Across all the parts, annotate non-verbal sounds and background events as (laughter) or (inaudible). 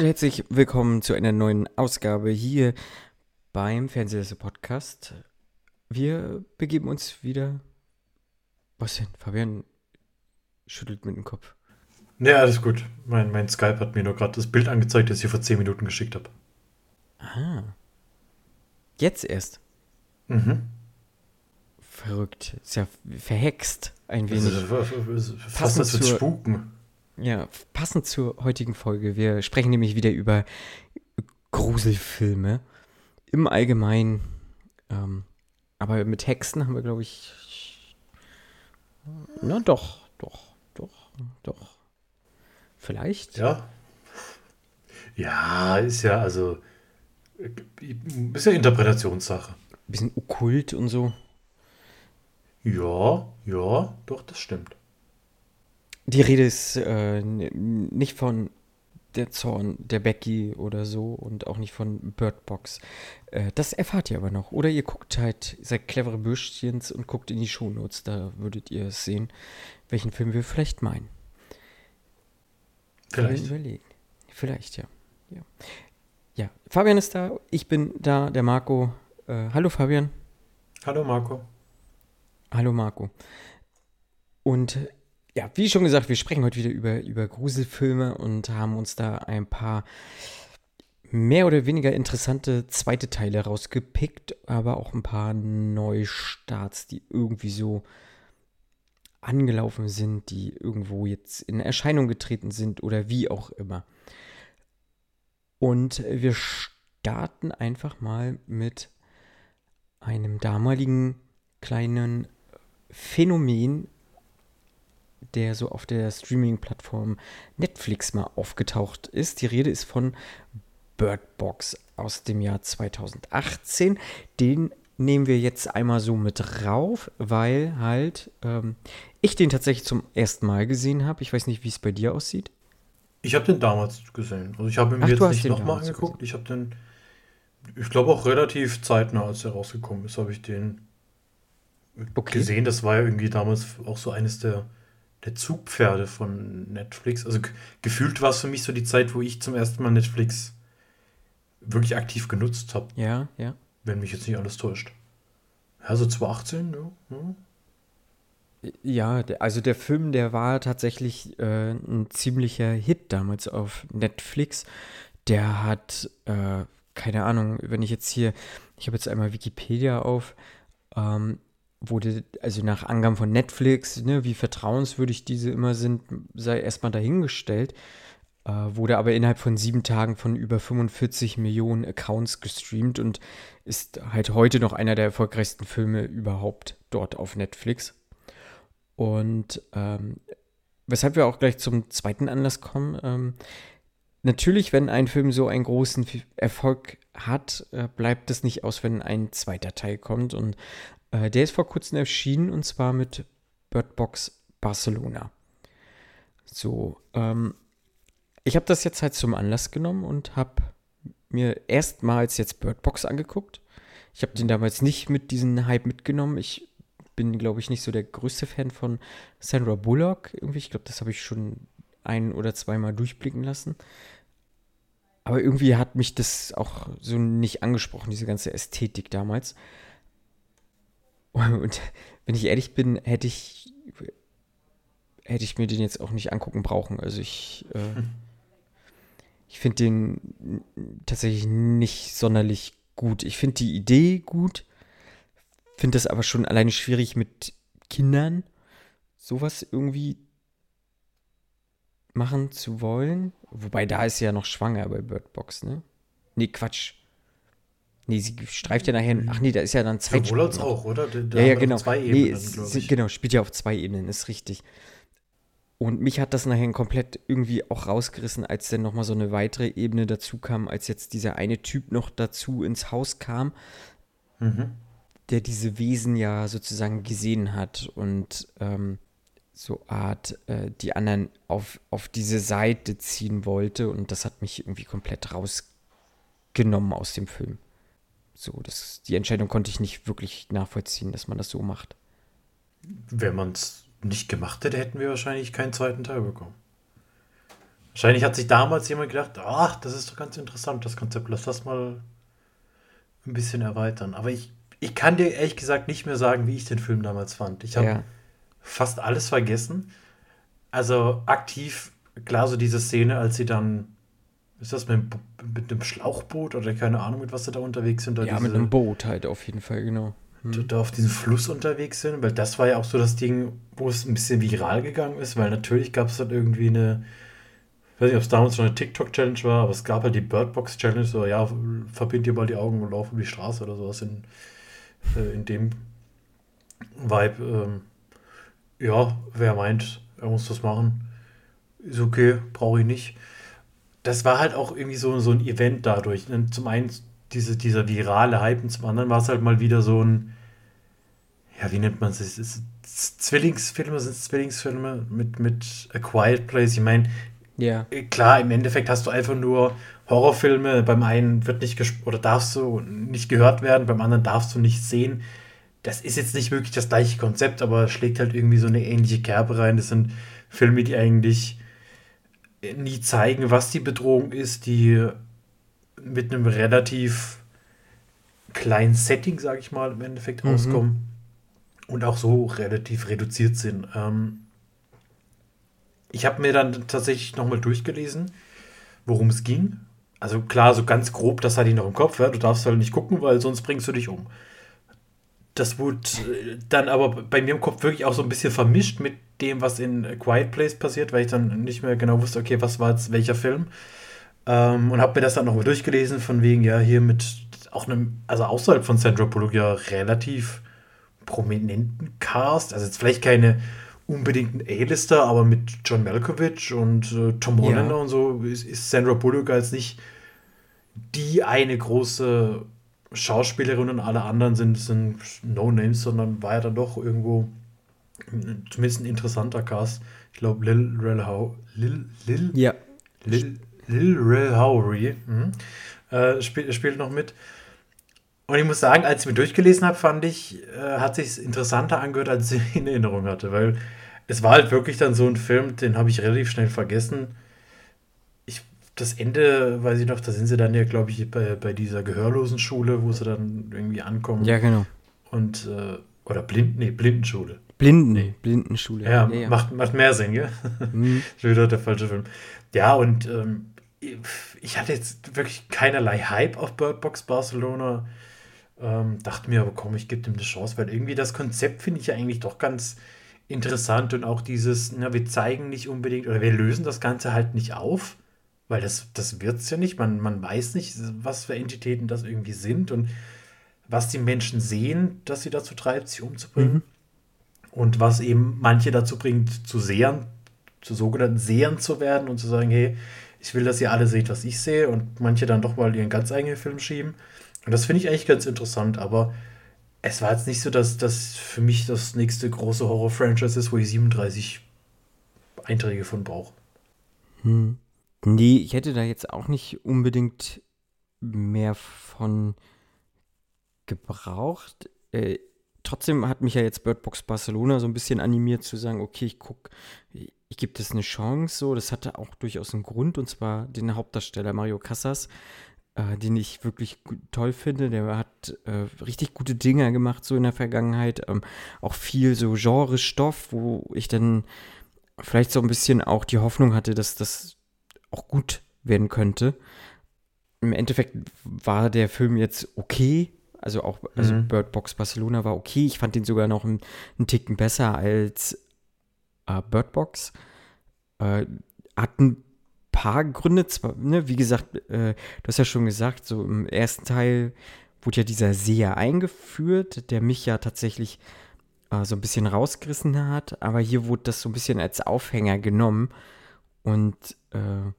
Und herzlich willkommen zu einer neuen Ausgabe hier beim Fernsehsessel Podcast. Wir begeben uns wieder. Was denn? Fabian schüttelt mit dem Kopf. Ja, alles gut. Mein, mein Skype hat mir nur gerade das Bild angezeigt, das ich vor 10 Minuten geschickt habe. Ah. Jetzt erst. Mhm. Verrückt. Ist ja verhext ein wenig. ist fast als zur- spuken. Ja, passend zur heutigen Folge. Wir sprechen nämlich wieder über Gruselfilme im Allgemeinen. Ähm, aber mit Hexen haben wir, glaube ich. Na doch, doch, doch, doch. Vielleicht. Ja. Ja, ist ja also. Ist ja Interpretationssache. bisschen okkult und so. Ja, ja, doch, das stimmt. Die Rede ist äh, nicht von der Zorn der Becky oder so und auch nicht von Bird Box. Äh, das erfahrt ihr aber noch. Oder ihr guckt halt, seid clevere Bürschchens und guckt in die Shownotes. Da würdet ihr es sehen, welchen Film wir vielleicht meinen. Vielleicht. Überlegen. Vielleicht, ja. ja. Ja, Fabian ist da, ich bin da, der Marco. Äh, hallo Fabian. Hallo Marco. Hallo Marco. Und ja, wie schon gesagt, wir sprechen heute wieder über, über Gruselfilme und haben uns da ein paar mehr oder weniger interessante zweite Teile rausgepickt, aber auch ein paar Neustarts, die irgendwie so angelaufen sind, die irgendwo jetzt in Erscheinung getreten sind oder wie auch immer. Und wir starten einfach mal mit einem damaligen kleinen Phänomen, der so auf der Streaming-Plattform Netflix mal aufgetaucht ist. Die Rede ist von Bird Box aus dem Jahr 2018. Den nehmen wir jetzt einmal so mit rauf, weil halt ähm, ich den tatsächlich zum ersten Mal gesehen habe. Ich weiß nicht, wie es bei dir aussieht. Ich habe den damals gesehen. Also ich habe ihn Ach, jetzt nicht nochmal angeguckt. Ich habe den, ich glaube auch relativ zeitnah, als er rausgekommen ist, habe ich den Okay. gesehen. Das war ja irgendwie damals auch so eines der, der Zugpferde von Netflix. Also ge- gefühlt war es für mich so die Zeit, wo ich zum ersten Mal Netflix wirklich aktiv genutzt habe, Ja, ja. wenn mich jetzt nicht alles täuscht. Ja, so 2018, ja. ja. Ja, also der Film, der war tatsächlich äh, ein ziemlicher Hit damals auf Netflix. Der hat, äh, keine Ahnung, wenn ich jetzt hier, ich habe jetzt einmal Wikipedia auf, ähm, wurde, also nach Angaben von Netflix, ne, wie vertrauenswürdig diese immer sind, sei erstmal dahingestellt, äh, wurde aber innerhalb von sieben Tagen von über 45 Millionen Accounts gestreamt und ist halt heute noch einer der erfolgreichsten Filme überhaupt dort auf Netflix. Und ähm, weshalb wir auch gleich zum zweiten Anlass kommen. Ähm, natürlich, wenn ein Film so einen großen Erfolg hat, äh, bleibt es nicht aus, wenn ein zweiter Teil kommt. Und äh, der ist vor kurzem erschienen und zwar mit Bird Box Barcelona. So, ähm, ich habe das jetzt halt zum Anlass genommen und habe mir erstmals jetzt Bird Box angeguckt. Ich habe den damals nicht mit diesem Hype mitgenommen. Ich bin, glaube ich, nicht so der größte Fan von Sandra Bullock. Irgendwie, ich glaube, das habe ich schon ein oder zweimal durchblicken lassen. Aber irgendwie hat mich das auch so nicht angesprochen, diese ganze Ästhetik damals. Und wenn ich ehrlich bin, hätte ich, hätte ich mir den jetzt auch nicht angucken brauchen. Also ich, äh, ich finde den tatsächlich nicht sonderlich gut. Ich finde die Idee gut, finde das aber schon alleine schwierig mit Kindern sowas irgendwie machen zu wollen. Wobei da ist sie ja noch schwanger bei Bird Box, ne? Nee, Quatsch. Nee, sie streift ja nachher. Ach nee, da ist ja dann Zeit. Sowohl als auch, oder? Da, da Ja, ja, genau. Zwei nee, Ebenen, es- sie- ich. genau, spielt ja auf zwei Ebenen, ist richtig. Und mich hat das nachher komplett irgendwie auch rausgerissen, als dann nochmal so eine weitere Ebene dazu kam, als jetzt dieser eine Typ noch dazu ins Haus kam, Mhm. der diese Wesen ja sozusagen gesehen hat und ähm, so Art äh, die anderen auf, auf diese Seite ziehen wollte. Und das hat mich irgendwie komplett rausgenommen aus dem Film. So, das, die Entscheidung konnte ich nicht wirklich nachvollziehen, dass man das so macht. Wenn man es nicht gemacht hätte, hätten wir wahrscheinlich keinen zweiten Teil bekommen. Wahrscheinlich hat sich damals jemand gedacht, ach, das ist doch ganz interessant, das Konzept, lass das mal ein bisschen erweitern. Aber ich, ich kann dir ehrlich gesagt nicht mehr sagen, wie ich den Film damals fand. Ich habe ja. fast alles vergessen. Also aktiv, klar, so diese Szene, als sie dann, ist das mit, mit einem Schlauchboot oder keine Ahnung, mit was sie da unterwegs sind? ja, diese, mit einem Boot halt auf jeden Fall, genau. Hm. Da auf diesem Fluss unterwegs sind, weil das war ja auch so das Ding, wo es ein bisschen viral gegangen ist, weil natürlich gab es dann irgendwie eine, ich weiß nicht, ob es damals schon eine TikTok-Challenge war, aber es gab halt die Birdbox-Challenge, so, ja, verbind dir mal die Augen und lauf über die Straße oder sowas in, äh, in dem Vibe. Ähm, ja, wer meint, er muss das machen, ist okay, brauche ich nicht. Das war halt auch irgendwie so, so ein Event dadurch. Zum einen diese, dieser virale Hype und zum anderen war es halt mal wieder so ein, ja, wie nennt man es? Zwillingsfilme sind Zwillingsfilme mit, mit A Quiet Place. Ich meine, ja. klar, im Endeffekt hast du einfach nur Horrorfilme. Beim einen wird nicht oder darfst du nicht gehört werden, beim anderen darfst du nicht sehen. Das ist jetzt nicht wirklich das gleiche Konzept, aber schlägt halt irgendwie so eine ähnliche Kerbe rein. Das sind Filme, die eigentlich nie zeigen, was die Bedrohung ist, die mit einem relativ kleinen Setting, sage ich mal, im Endeffekt mhm. rauskommen und auch so relativ reduziert sind. Ähm, ich habe mir dann tatsächlich nochmal durchgelesen, worum es ging. Also klar, so ganz grob, das hatte ich noch im Kopf. Ja? Du darfst halt nicht gucken, weil sonst bringst du dich um. Das wurde äh, dann aber bei mir im Kopf wirklich auch so ein bisschen vermischt mit dem, was in A Quiet Place passiert, weil ich dann nicht mehr genau wusste, okay, was war jetzt welcher Film. Ähm, und habe mir das dann nochmal durchgelesen, von wegen, ja, hier mit auch einem, also außerhalb von Sandra Bullock ja relativ prominenten Cast. Also jetzt vielleicht keine unbedingten A-Lister, aber mit John Malkovich und äh, Tom Hollander ja. und so ist, ist Sandra Bullock als nicht die eine große Schauspielerin und alle anderen sind, sind No-Names, sondern war ja dann doch irgendwo zumindest ein interessanter Cast. Ich glaube, Lil Rel How. Lil, Lil? Ja. Lil, Lil Rel Howery mhm. äh, spielt, spielt noch mit. Und ich muss sagen, als ich mir durchgelesen habe, fand ich, äh, hat sich interessanter angehört, als ich (laughs) in Erinnerung hatte, weil es war halt wirklich dann so ein Film, den habe ich relativ schnell vergessen. Ich, das Ende, weiß ich noch, da sind sie dann ja, glaube ich, bei, bei dieser gehörlosen Schule, wo sie dann irgendwie ankommen. Ja, genau. Und, äh, oder Blind, nee, Blindenschule. Blinden, nee. Blindenschule. Ja, ja, ja, Macht, macht mehr Sinn, gell? Mhm. (laughs) Schon wieder der falsche Film. Ja, und ähm, ich hatte jetzt wirklich keinerlei Hype auf Bird Box Barcelona. Ähm, dachte mir aber, komm, ich gebe dem eine Chance, weil irgendwie das Konzept finde ich ja eigentlich doch ganz interessant und auch dieses, na, wir zeigen nicht unbedingt oder wir lösen das Ganze halt nicht auf, weil das, das wird es ja nicht. Man, man weiß nicht, was für Entitäten das irgendwie sind und was die Menschen sehen, dass sie dazu treibt, sich umzubringen. Mhm. Und was eben manche dazu bringt, zu Sehern, zu sogenannten Sehern zu werden und zu sagen, hey, ich will, dass ihr alle seht, was ich sehe und manche dann doch mal ihren ganz eigenen Film schieben. Und das finde ich eigentlich ganz interessant, aber es war jetzt nicht so, dass das für mich das nächste große Horror-Franchise ist, wo ich 37 Einträge von brauche. Hm. Nee, ich hätte da jetzt auch nicht unbedingt mehr von gebraucht. Äh, trotzdem hat mich ja jetzt Bird Box Barcelona so ein bisschen animiert zu sagen, okay, ich gucke, ich gebe das eine Chance, so, das hatte auch durchaus einen Grund, und zwar den Hauptdarsteller Mario Casas, äh, den ich wirklich toll finde. Der hat äh, richtig gute Dinge gemacht, so in der Vergangenheit. Ähm, auch viel so Genre-Stoff, wo ich dann vielleicht so ein bisschen auch die Hoffnung hatte, dass das auch gut werden könnte. Im Endeffekt war der Film jetzt okay. Also auch, also mhm. Bird Box Barcelona war okay. Ich fand den sogar noch einen, einen Ticken besser als äh, Bird Box. Äh, hat ein paar Gründe, zwar, ne, wie gesagt, äh, du hast ja schon gesagt, so im ersten Teil wurde ja dieser Seher eingeführt, der mich ja tatsächlich äh, so ein bisschen rausgerissen hat, aber hier wurde das so ein bisschen als Aufhänger genommen und äh,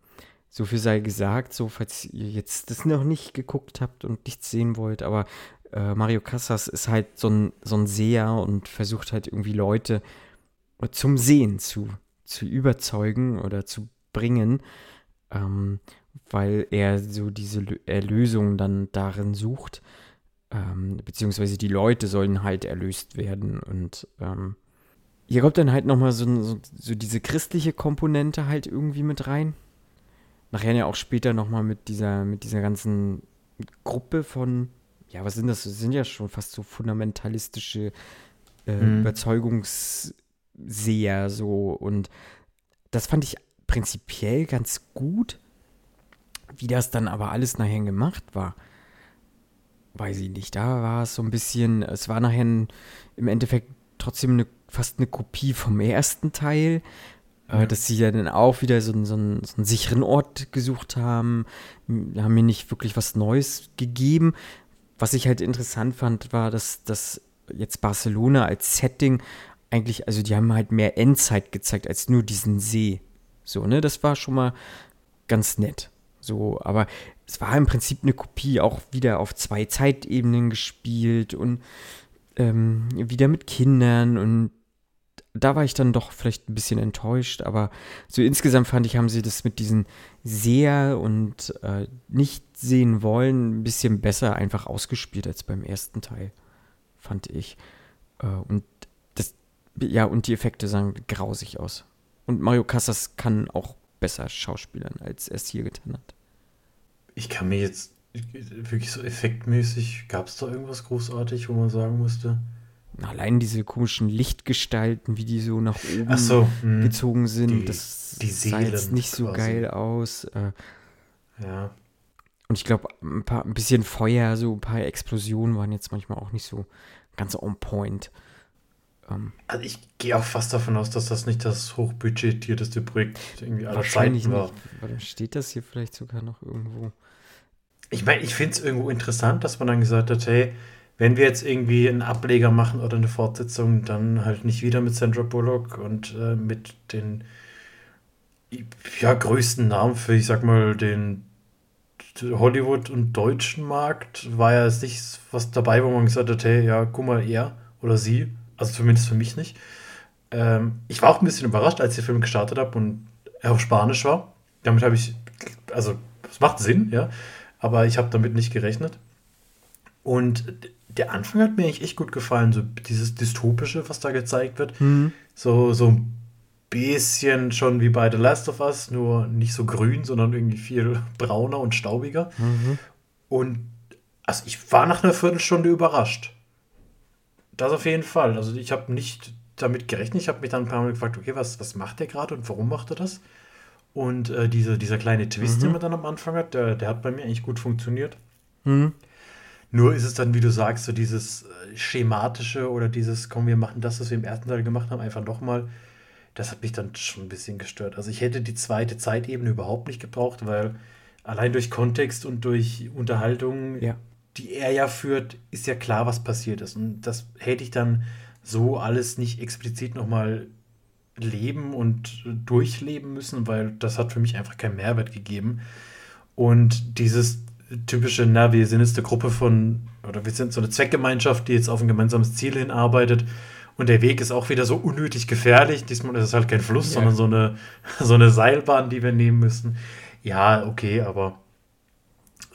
so viel sei gesagt, so falls ihr jetzt das noch nicht geguckt habt und nichts sehen wollt, aber äh, Mario Casas ist halt so ein, so ein Seher und versucht halt irgendwie Leute zum Sehen zu, zu überzeugen oder zu bringen, ähm, weil er so diese Erlösung dann darin sucht, ähm, beziehungsweise die Leute sollen halt erlöst werden und ähm, hier kommt dann halt nochmal so, so, so diese christliche Komponente halt irgendwie mit rein. Nachher ja auch später nochmal mit dieser, mit dieser ganzen Gruppe von, ja, was sind das? Das sind ja schon fast so fundamentalistische äh, mhm. Überzeugungsseher so. Und das fand ich prinzipiell ganz gut. Wie das dann aber alles nachher gemacht war, weiß ich nicht. Da war es so ein bisschen, es war nachher im Endeffekt trotzdem eine, fast eine Kopie vom ersten Teil. Äh, ja. Dass sie ja dann auch wieder so, so, so einen sicheren Ort gesucht haben, haben mir nicht wirklich was Neues gegeben. Was ich halt interessant fand, war, dass, dass jetzt Barcelona als Setting eigentlich, also die haben halt mehr Endzeit gezeigt als nur diesen See. So, ne, das war schon mal ganz nett. So, aber es war im Prinzip eine Kopie, auch wieder auf zwei Zeitebenen gespielt und ähm, wieder mit Kindern und da war ich dann doch vielleicht ein bisschen enttäuscht, aber so insgesamt fand ich, haben sie das mit diesen Seher und äh, nicht sehen wollen ein bisschen besser einfach ausgespielt als beim ersten Teil, fand ich. Äh, und das, ja, und die Effekte sahen grausig aus. Und Mario Casas kann auch besser schauspielern, als er es hier getan hat. Ich kann mir jetzt wirklich so effektmäßig, gab es da irgendwas großartig, wo man sagen musste? Allein diese komischen Lichtgestalten, wie die so nach oben so, hm. gezogen sind, die, das die sah jetzt nicht so quasi. geil aus. Äh, ja. Und ich glaube, ein, ein bisschen Feuer, so ein paar Explosionen waren jetzt manchmal auch nicht so ganz on point. Ähm, also ich gehe auch fast davon aus, dass das nicht das hochbudgetierteste Projekt irgendwie aller Zeiten war. Nicht. Steht das hier vielleicht sogar noch irgendwo? Ich meine, ich finde es irgendwo interessant, dass man dann gesagt hat, hey, wenn wir jetzt irgendwie einen Ableger machen oder eine Fortsetzung, dann halt nicht wieder mit Sandra Bullock und äh, mit den ja, größten Namen für, ich sag mal, den Hollywood und deutschen Markt war ja jetzt nicht was dabei, wo man gesagt hat, hey, ja, guck mal, er oder sie also zumindest für mich nicht. Ähm, ich war auch ein bisschen überrascht, als ich den Film gestartet habe und er auf Spanisch war. Damit habe ich, also es macht Sinn, ja, aber ich habe damit nicht gerechnet. Und der Anfang hat mir eigentlich echt gut gefallen, so dieses Dystopische, was da gezeigt wird. Mhm. So, so ein bisschen schon wie bei The Last of Us, nur nicht so grün, sondern irgendwie viel (laughs) brauner und staubiger. Mhm. Und also ich war nach einer Viertelstunde überrascht. Das auf jeden Fall. Also ich habe nicht damit gerechnet. Ich habe mich dann ein paar Mal gefragt, okay, was, was macht der gerade und warum macht er das? Und äh, diese, dieser kleine Twist, mhm. den man dann am Anfang hat, der, der hat bei mir eigentlich gut funktioniert. Mhm. Nur ist es dann, wie du sagst, so dieses äh, schematische oder dieses, komm, wir machen das, was wir im ersten Teil gemacht haben, einfach nochmal. Das hat mich dann schon ein bisschen gestört. Also ich hätte die zweite Zeitebene überhaupt nicht gebraucht, weil allein durch Kontext und durch Unterhaltung ja die er ja führt, ist ja klar, was passiert ist. Und das hätte ich dann so alles nicht explizit nochmal leben und durchleben müssen, weil das hat für mich einfach keinen Mehrwert gegeben. Und dieses typische, na, wir sind jetzt eine Gruppe von, oder wir sind so eine Zweckgemeinschaft, die jetzt auf ein gemeinsames Ziel hinarbeitet. Und der Weg ist auch wieder so unnötig gefährlich. Diesmal ist es halt kein Fluss, ja. sondern so eine, (laughs) so eine Seilbahn, die wir nehmen müssen. Ja, okay, aber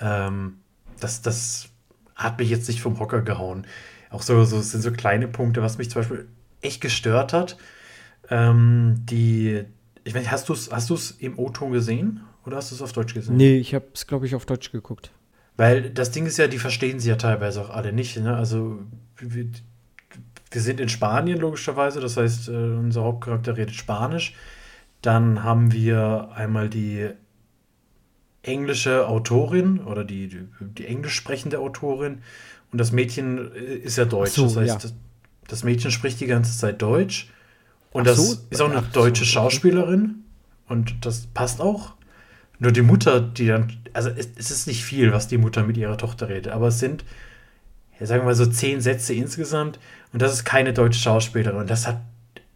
ähm, das, das hat mich jetzt nicht vom Hocker gehauen. Auch so, so sind so kleine Punkte, was mich zum Beispiel echt gestört hat. Ähm, die, ich meine, hast du es hast im O-Ton gesehen oder hast du es auf Deutsch gesehen? Nee, ich habe es, glaube ich, auf Deutsch geguckt. Weil das Ding ist ja, die verstehen sie ja teilweise auch alle nicht. Ne? Also wir, wir sind in Spanien logischerweise, das heißt, äh, unser Hauptcharakter redet Spanisch. Dann haben wir einmal die englische Autorin oder die, die, die englisch sprechende Autorin und das Mädchen äh, ist ja Deutsch. So, das heißt, ja. das, das, Mädchen spricht die ganze Zeit Deutsch und Ach das so? ist auch eine Ach deutsche so. Schauspielerin und das passt auch. Nur die Mutter, die dann, also es, es, ist nicht viel, was die Mutter mit ihrer Tochter redet, aber es sind, ja, sagen wir mal so zehn Sätze insgesamt und das ist keine deutsche Schauspielerin und das hat,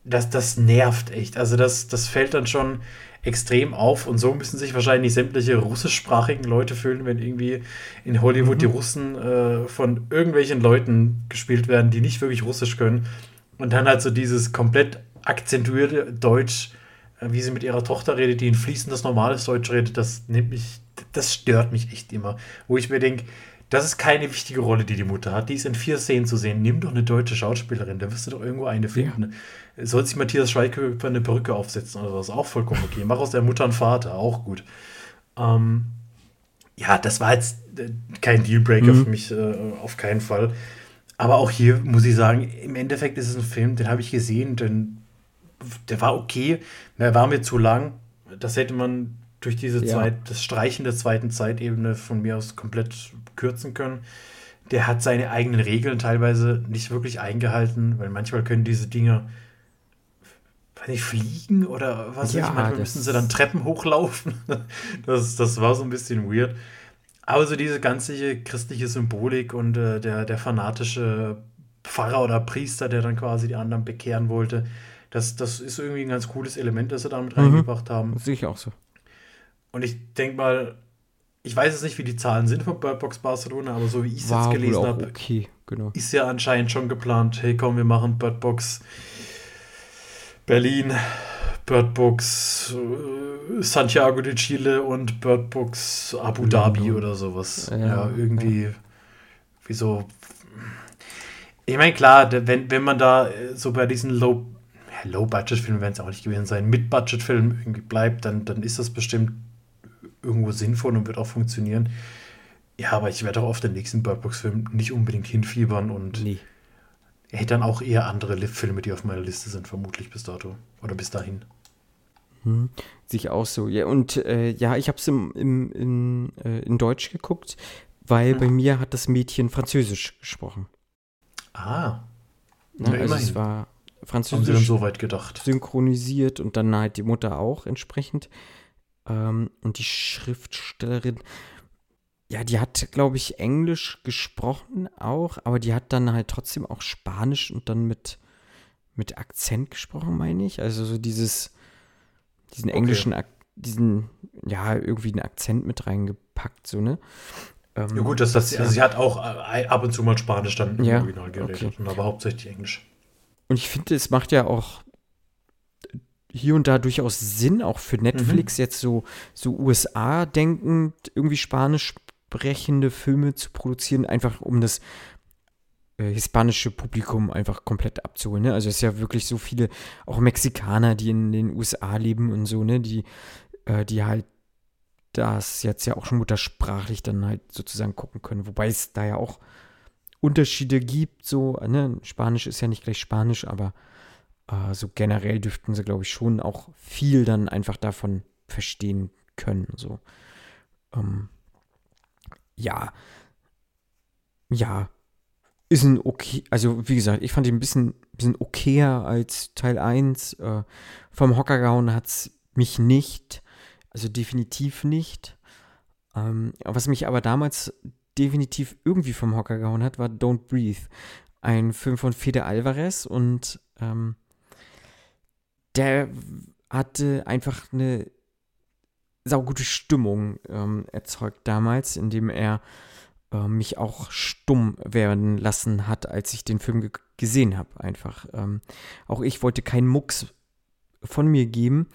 das, das nervt echt. Also das, das fällt dann schon extrem auf und so müssen sich wahrscheinlich sämtliche russischsprachigen Leute fühlen, wenn irgendwie in Hollywood mhm. die Russen äh, von irgendwelchen Leuten gespielt werden, die nicht wirklich Russisch können und dann halt so dieses komplett akzentuierte Deutsch, wie sie mit ihrer Tochter redet, die ein fließendes normales Deutsch redet, das nimmt mich, das stört mich echt immer, wo ich mir denke, das ist keine wichtige Rolle, die die Mutter hat. Die ist in vier Szenen zu sehen. Nimm doch eine deutsche Schauspielerin, da wirst du doch irgendwo eine finden. Ja. Soll sich Matthias Schweighöfer eine Perücke aufsetzen oder was? Auch vollkommen okay. Mach aus der Mutter einen Vater, auch gut. Ähm, ja, das war jetzt äh, kein Dealbreaker Mhm. für mich, äh, auf keinen Fall. Aber auch hier muss ich sagen, im Endeffekt ist es ein Film, den habe ich gesehen, denn der war okay, der war mir zu lang. Das hätte man durch diese Ja. Zweit, das Streichen der zweiten Zeitebene von mir aus komplett kürzen können. Der hat seine eigenen Regeln teilweise nicht wirklich eingehalten, weil manchmal können diese Dinger weiß nicht, fliegen oder was weiß Ja, ich, manchmal müssen sie dann Treppen hochlaufen. (laughs) Das, das war so ein bisschen weird. Aber so diese ganze christliche Symbolik und äh, der, der fanatische Pfarrer oder Priester, der dann quasi die anderen bekehren wollte, das, das ist irgendwie ein ganz cooles Element, das sie da mit Mhm. reingebracht haben. Das sehe ich auch so. Und ich denke mal, ich weiß jetzt nicht, wie die Zahlen sind von Bird Box Barcelona, aber so wie ich es jetzt gelesen habe, okay, genau. ist ja anscheinend schon geplant, hey komm, wir machen Bird Box Berlin, Bird Box äh, Santiago de Chile und Bird Box Abu Dhabi London. oder sowas. Ja, Ja, irgendwie, wieso. Ich meine, klar, wenn, wenn man da so bei diesen Low, ja, Low-Budget-Filmen werden es auch nicht gewesen sein, Mid-Budget-Filmen irgendwie bleibt, dann, dann ist das bestimmt irgendwo sinnvoll und wird auch funktionieren. Ja, aber ich werde auch auf den nächsten Bird Box-Film nicht unbedingt hinfiebern und Nee. hätte dann auch eher andere Li- Filme, die auf meiner Liste sind, vermutlich bis dato. Oder bis dahin. Hm, sehe ich auch so. Ja, und äh, ja, ich habe es im, im, in, äh, in Deutsch geguckt, weil bei mir hat das Mädchen Französisch gesprochen. Ah, Ne? Ja, also immerhin. es war haben sie dann Französisch so weit gedacht. synchronisiert und dann halt die Mutter auch entsprechend. Ähm, und die Schriftstellerin, ja, die hat, glaube ich, Englisch gesprochen auch, aber die hat dann halt trotzdem auch Spanisch und dann mit, mit Akzent gesprochen, meine ich. Also so dieses, diesen Okay. englischen, diesen, ja, irgendwie einen Akzent mit reingepackt, so, ne? Ähm, Ja gut, das, das, also sie hat auch äh, ab und zu mal Spanisch dann im Ja, Original geredet, okay. aber hauptsächlich Englisch. Und ich finde, es macht ja auch hier und da durchaus Sinn, auch für Netflix jetzt so, so USA denkend, irgendwie spanisch sprechende Filme zu produzieren, einfach um das äh, hispanische Publikum einfach komplett abzuholen. Ne? Also es ist ja wirklich so viele, auch Mexikaner, die in den USA leben und so, ne, die, äh, die halt das jetzt ja auch schon muttersprachlich dann halt sozusagen gucken können. Wobei es da ja auch Unterschiede gibt, so, ne? Spanisch ist ja nicht gleich Spanisch, aber äh, so generell dürften sie, glaube ich, schon auch viel dann einfach davon verstehen können, so. Ähm, ja. Ja. Ist ein okay, also wie gesagt, ich fand ihn ein bisschen, bisschen okayer als Teil 1. Äh, vom Hocker gehauen hat es mich nicht. Also definitiv nicht. Ähm, was mich aber damals definitiv irgendwie vom Hocker gehauen hat, war Don't Breathe. Ein Film von Fede Alvarez und ähm, der hatte einfach eine saugute Stimmung ähm, erzeugt damals, indem er äh, mich auch stumm werden lassen hat, als ich den Film ge gesehen habe. Einfach. Ähm, auch ich wollte keinen Mucks von mir geben.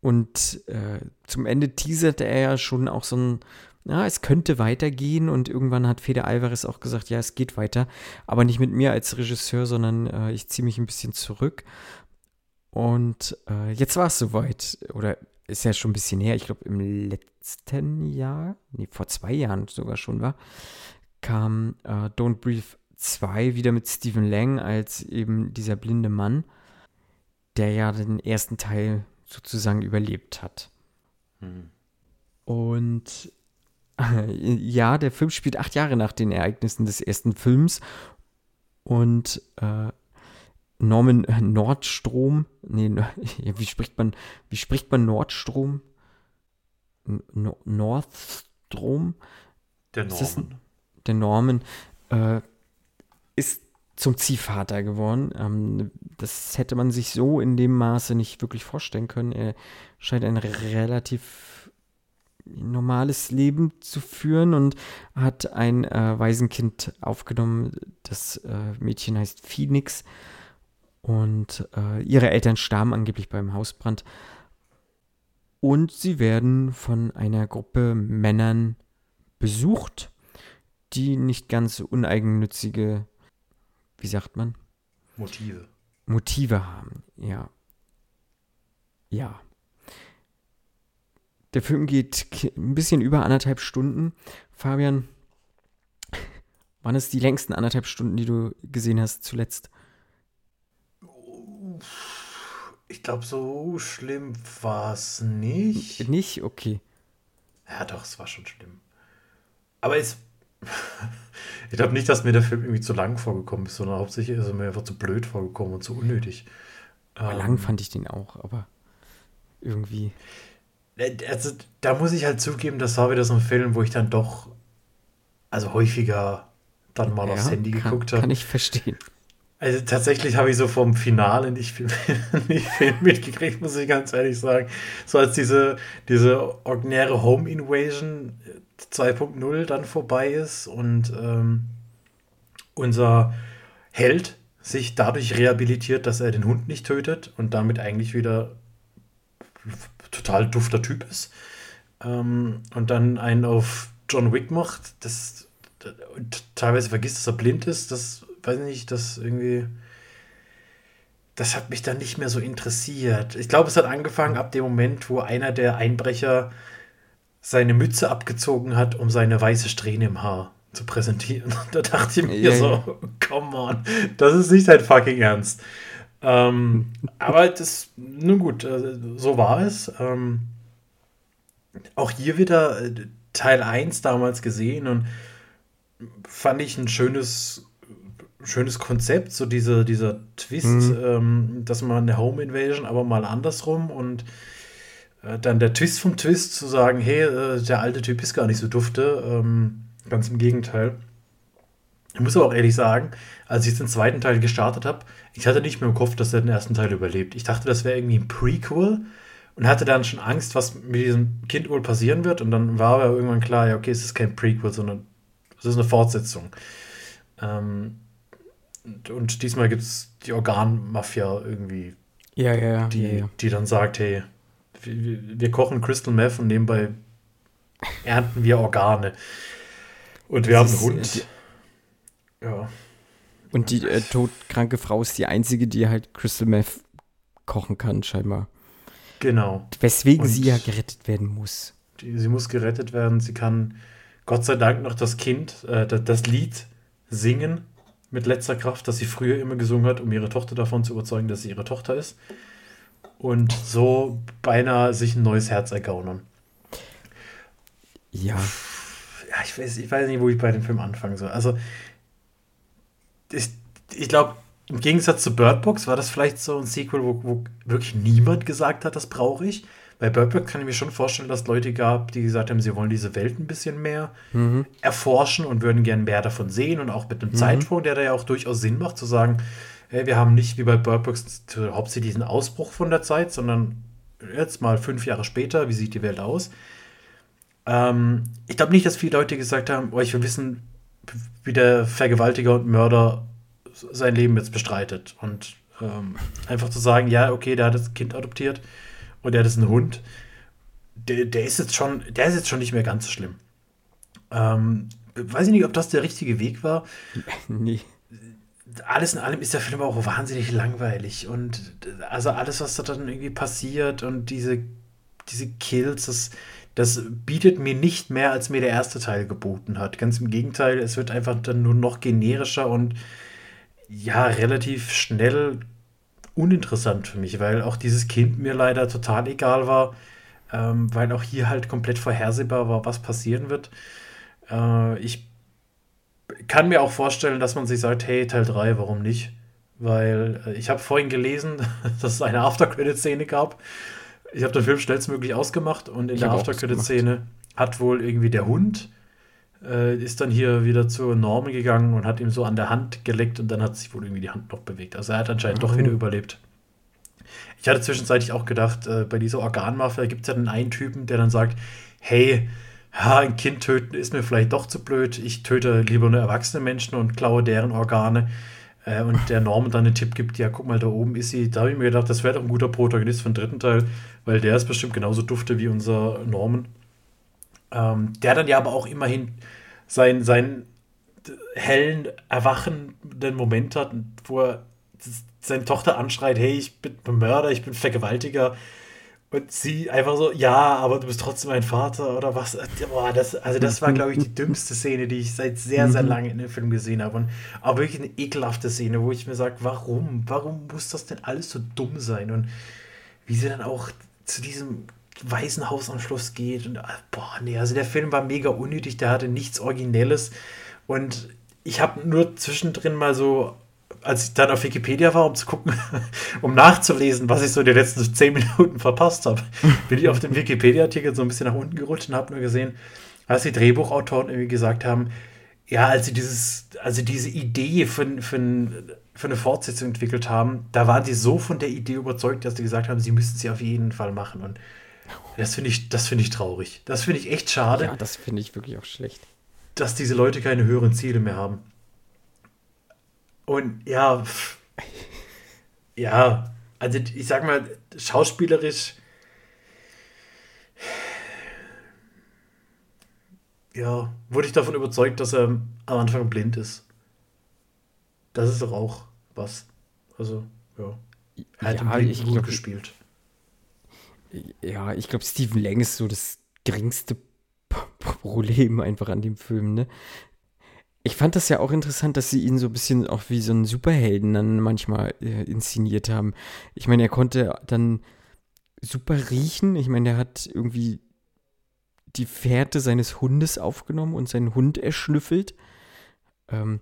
Und äh, zum Ende teaserte er ja schon auch so ein, ja, es könnte weitergehen. Und irgendwann hat Fede Alvarez auch gesagt, ja, es geht weiter. Aber nicht mit mir als Regisseur, sondern äh, ich ziehe mich ein bisschen zurück. Und äh, jetzt war es soweit. Oder ist ja schon ein bisschen her. Ich glaube, im letzten Jahr, nee, vor zwei Jahren sogar schon war, kam äh, Don't Breathe 2 wieder mit Stephen Lang als eben dieser blinde Mann, der ja den ersten Teil sozusagen überlebt hat. Hm. Und ja, der Film spielt acht Jahre nach den Ereignissen des ersten Films. Und äh, Norman Nordstrom, nee, (laughs) wie spricht man, wie spricht man Nordstrom? No Northstrom? Der Norman. der Norman, äh, ist zum Ziehvater geworden. Ähm, das hätte man sich so in dem Maße nicht wirklich vorstellen können. Er scheint ein relativ normales Leben zu führen und hat ein äh, Waisenkind aufgenommen. Das äh, Mädchen heißt Phoenix und äh, ihre Eltern starben angeblich beim Hausbrand. Und sie werden von einer Gruppe Männern besucht, die nicht ganz uneigennützige, wie sagt man, Motive. Motive haben. Ja. Ja. Der Film geht ein bisschen über anderthalb Stunden. Fabian, wann ist die längsten anderthalb Stunden, die du gesehen hast zuletzt? Ich glaube, so schlimm war es nicht. Nicht? Okay. Ja, doch, es war schon schlimm. Aber es. (laughs) ich glaube nicht, dass mir der Film irgendwie zu lang vorgekommen ist, sondern hauptsächlich ist er mir einfach zu blöd vorgekommen und zu unnötig. Aber ähm, lang fand ich den auch, aber irgendwie. Äh, also, da muss ich halt zugeben, das war wieder so ein Film, wo ich dann doch, also häufiger dann mal ja, aufs Handy kann, geguckt habe. Kann ich verstehen. Also tatsächlich habe ich so vom Finale nicht viel, (laughs) nicht viel mitgekriegt, muss ich ganz ehrlich sagen. So als diese, diese ordinäre Home Invasion 2.0 dann vorbei ist und ähm, unser Held sich dadurch rehabilitiert, dass er den Hund nicht tötet und damit eigentlich wieder total dufter Typ ist. Ähm, und dann einen auf John Wick macht, das und teilweise vergisst, dass er blind ist, das weiß ich nicht, das irgendwie das hat mich dann nicht mehr so interessiert. Ich glaube, es hat angefangen ab dem Moment, wo einer der Einbrecher seine Mütze abgezogen hat, um seine weiße Strähne im Haar zu präsentieren. (laughs) Da dachte ich mir ja, so, come on, das ist nicht dein fucking Ernst. Ähm, aber das, nun gut, äh, so war es. Ähm, auch hier wieder äh, Teil 1 damals gesehen und fand ich ein schönes, schönes Konzept, so diese, dieser Twist, mhm. ähm, dass man eine Home Invasion, aber mal andersrum und äh, dann der Twist vom Twist zu sagen, hey, äh, der alte Typ ist gar nicht so dufte, ähm, ganz im Gegenteil. Ich muss aber auch ehrlich sagen, als ich den zweiten Teil gestartet habe, ich hatte nicht mehr im Kopf, dass er den ersten Teil überlebt. Ich dachte, das wäre irgendwie ein Prequel und hatte dann schon Angst, was mit diesem Kind wohl passieren wird. Und dann war aber irgendwann klar, ja, okay, es ist kein Prequel, sondern es ist eine Fortsetzung. Ähm, und, und, diesmal gibt es die Organmafia irgendwie, ja, ja, ja, die, ja, die dann sagt, hey, wir, wir kochen Crystal Meth und nebenbei ernten wir Organe. Und wir das haben einen Hund. Die, ja. Und die äh, (laughs) todkranke Frau ist die einzige, die halt Crystal Meth kochen kann, scheinbar. Genau. Weswegen und sie ja gerettet werden muss. Die, sie muss gerettet werden. Sie kann Gott sei Dank noch das Kind, äh, das Lied singen mit letzter Kraft, das sie früher immer gesungen hat, um ihre Tochter davon zu überzeugen, dass sie ihre Tochter ist. Und so beinahe sich ein neues Herz ergaunern. Ja. Ja, ich weiß, ich weiß nicht, wo ich bei dem Film anfangen soll. Also, ich, ich glaube, im Gegensatz zu Bird Box war das vielleicht so ein Sequel, wo, wo wirklich niemand gesagt hat, das brauche ich. Bei Bird Box kann ich mir schon vorstellen, dass es Leute gab, die gesagt haben, sie wollen diese Welt ein bisschen mehr mhm. erforschen und würden gerne mehr davon sehen und auch mit einem mhm. Zeitsprung, der da ja auch durchaus Sinn macht, zu sagen, hey, wir haben nicht wie bei Bird Box hauptsächlich diesen Ausbruch von der Zeit, sondern jetzt mal fünf Jahre später, wie sieht die Welt aus? Ähm, ich glaube nicht, dass viele Leute gesagt haben, oh, ich will wissen, wie der Vergewaltiger und Mörder sein Leben jetzt bestreitet. Und ähm, einfach zu sagen, ja, okay, der hat das Kind adoptiert und der hat jetzt einen Hund, der, der ist jetzt schon, der ist jetzt schon nicht mehr ganz so schlimm. Ähm, weiß ich nicht, ob das der richtige Weg war. (laughs) Nee. Alles in allem ist der Film auch wahnsinnig langweilig. Und also alles, was da dann irgendwie passiert und diese, diese Kills, das, das bietet mir nicht mehr, als mir der erste Teil geboten hat. Ganz im Gegenteil, es wird einfach dann nur noch generischer und ja, relativ schnell uninteressant für mich, weil auch dieses Kind mir leider total egal war, ähm, weil auch hier halt komplett vorhersehbar war, was passieren wird. Äh, ich kann mir auch vorstellen, dass man sich sagt, hey, Teil 3, warum nicht? Weil äh, ich habe vorhin gelesen, (laughs) dass es eine After-Credit-Szene gab ich habe den Film schnellstmöglich ausgemacht und in ich der Aftercredit-Szene hat wohl irgendwie der Hund äh, ist dann hier wieder zu Norman gegangen und hat ihm so an der Hand geleckt und dann hat sich wohl irgendwie die Hand noch bewegt. Also er hat anscheinend oh. doch wieder überlebt. Ich hatte zwischenzeitlich auch gedacht, äh, bei dieser Organmafia gibt es ja den einen Typen, der dann sagt, hey, ja, ein Kind töten ist mir vielleicht doch zu blöd, ich töte lieber nur erwachsene Menschen und klaue deren Organe. Äh, und der Norman dann einen Tipp gibt, ja, guck mal, da oben ist sie. Da habe ich mir gedacht, das wäre doch ein guter Protagonist für den dritten Teil, weil der ist bestimmt genauso dufte wie unser Norman. Ähm, der dann ja aber auch immerhin seinen, seinen hellen, erwachenden Moment hat, wo er seine Tochter anschreit, hey, ich bin Mörder, ich bin Vergewaltiger. Und sie einfach so, ja, aber du bist trotzdem mein Vater oder was? Boah, das, also das war, glaube ich, die dümmste Szene, die ich seit sehr, sehr mhm. lange in dem Film gesehen habe. Und auch wirklich eine ekelhafte Szene, wo ich mir sage, warum? Warum muss das denn alles so dumm sein? Und wie sie dann auch zu diesem Waisenhausanschluss geht. Und boah, nee, also der Film war mega unnötig, der hatte nichts Originelles. Und ich habe nur zwischendrin mal so als ich dann auf Wikipedia war, um zu gucken, (laughs) um nachzulesen, was ich so in den letzten (laughs) zehn Minuten verpasst habe, (laughs) bin ich auf dem Wikipedia-Artikel so ein bisschen nach unten gerutscht und habe nur gesehen, als die Drehbuchautoren irgendwie gesagt haben, ja, als sie dieses, also diese Idee für, für, für eine Fortsetzung entwickelt haben, da waren sie so von der Idee überzeugt, dass sie gesagt haben, sie müssten sie auf jeden Fall machen. Und das finde ich, das finde ich traurig. Das finde ich echt schade. Ja, das finde ich wirklich auch schlecht. Dass diese Leute keine höheren Ziele mehr haben. Und ja, ja, also ich sag mal, schauspielerisch, ja, wurde ich davon überzeugt, dass er am Anfang blind ist. Das ist doch auch was. Also, ja. Er hat ja, ich gut glaub, gespielt. Ja, ich glaube, Stephen Lang ist so das geringste Problem einfach an dem Film, ne? Ich fand das ja auch interessant, dass sie ihn so ein bisschen auch wie so einen Superhelden dann manchmal äh, inszeniert haben. Ich meine, er konnte dann super riechen. Ich meine, er hat irgendwie die Fährte seines Hundes aufgenommen und seinen Hund erschnüffelt. Ähm,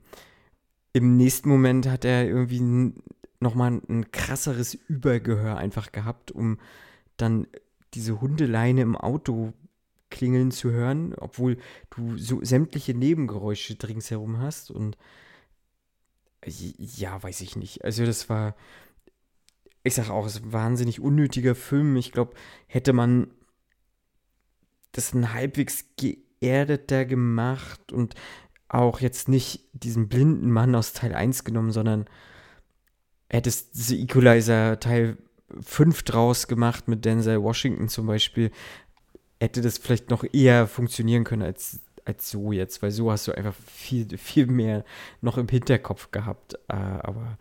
Im nächsten Moment hat er irgendwie nochmal ein, krasseres Übergehör einfach gehabt, um dann diese Hundeleine im Auto klingeln zu hören, obwohl du so sämtliche Nebengeräusche ringsherum hast und ja, weiß ich nicht. Also das war, ich sag auch, es ein wahnsinnig unnötiger Film. Ich glaube, hätte man das ein halbwegs geerdeter gemacht und auch jetzt nicht diesen blinden Mann aus Teil 1 genommen, sondern hättest The Equalizer Teil 5 draus gemacht mit Denzel Washington zum Beispiel, hätte das vielleicht noch eher funktionieren können als, als so jetzt, weil so hast du einfach viel, viel mehr noch im Hinterkopf gehabt. Äh, aber,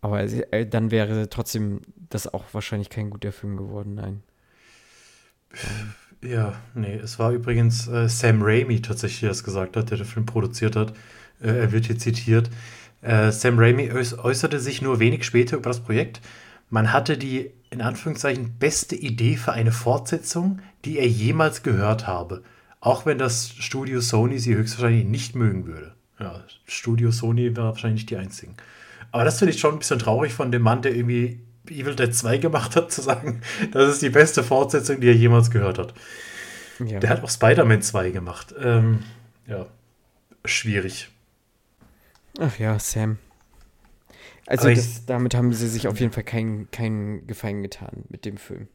aber äh, dann wäre trotzdem das auch wahrscheinlich kein guter Film geworden, nein. Ja, nee, es war übrigens äh, Sam Raimi tatsächlich, der es gesagt hat, der den Film produziert hat. Äh, er wird hier zitiert. Äh, Sam Raimi äußerte sich nur wenig später über das Projekt. Man hatte die in Anführungszeichen beste Idee für eine Fortsetzung, die er jemals gehört habe. Auch wenn das Studio Sony sie höchstwahrscheinlich nicht mögen würde. Ja, Studio Sony wäre wahrscheinlich nicht die einzigen. Aber das finde ich schon ein bisschen traurig von dem Mann, der irgendwie Evil Dead 2 gemacht hat, (laughs) zu sagen, das ist die beste Fortsetzung, die er jemals gehört hat. Ja. Der hat auch Spider-Man 2 gemacht. Ähm, ja, schwierig. Ach ja, Sam. Also das, damit haben sie sich auf jeden Fall keinen kein Gefallen getan mit dem Film.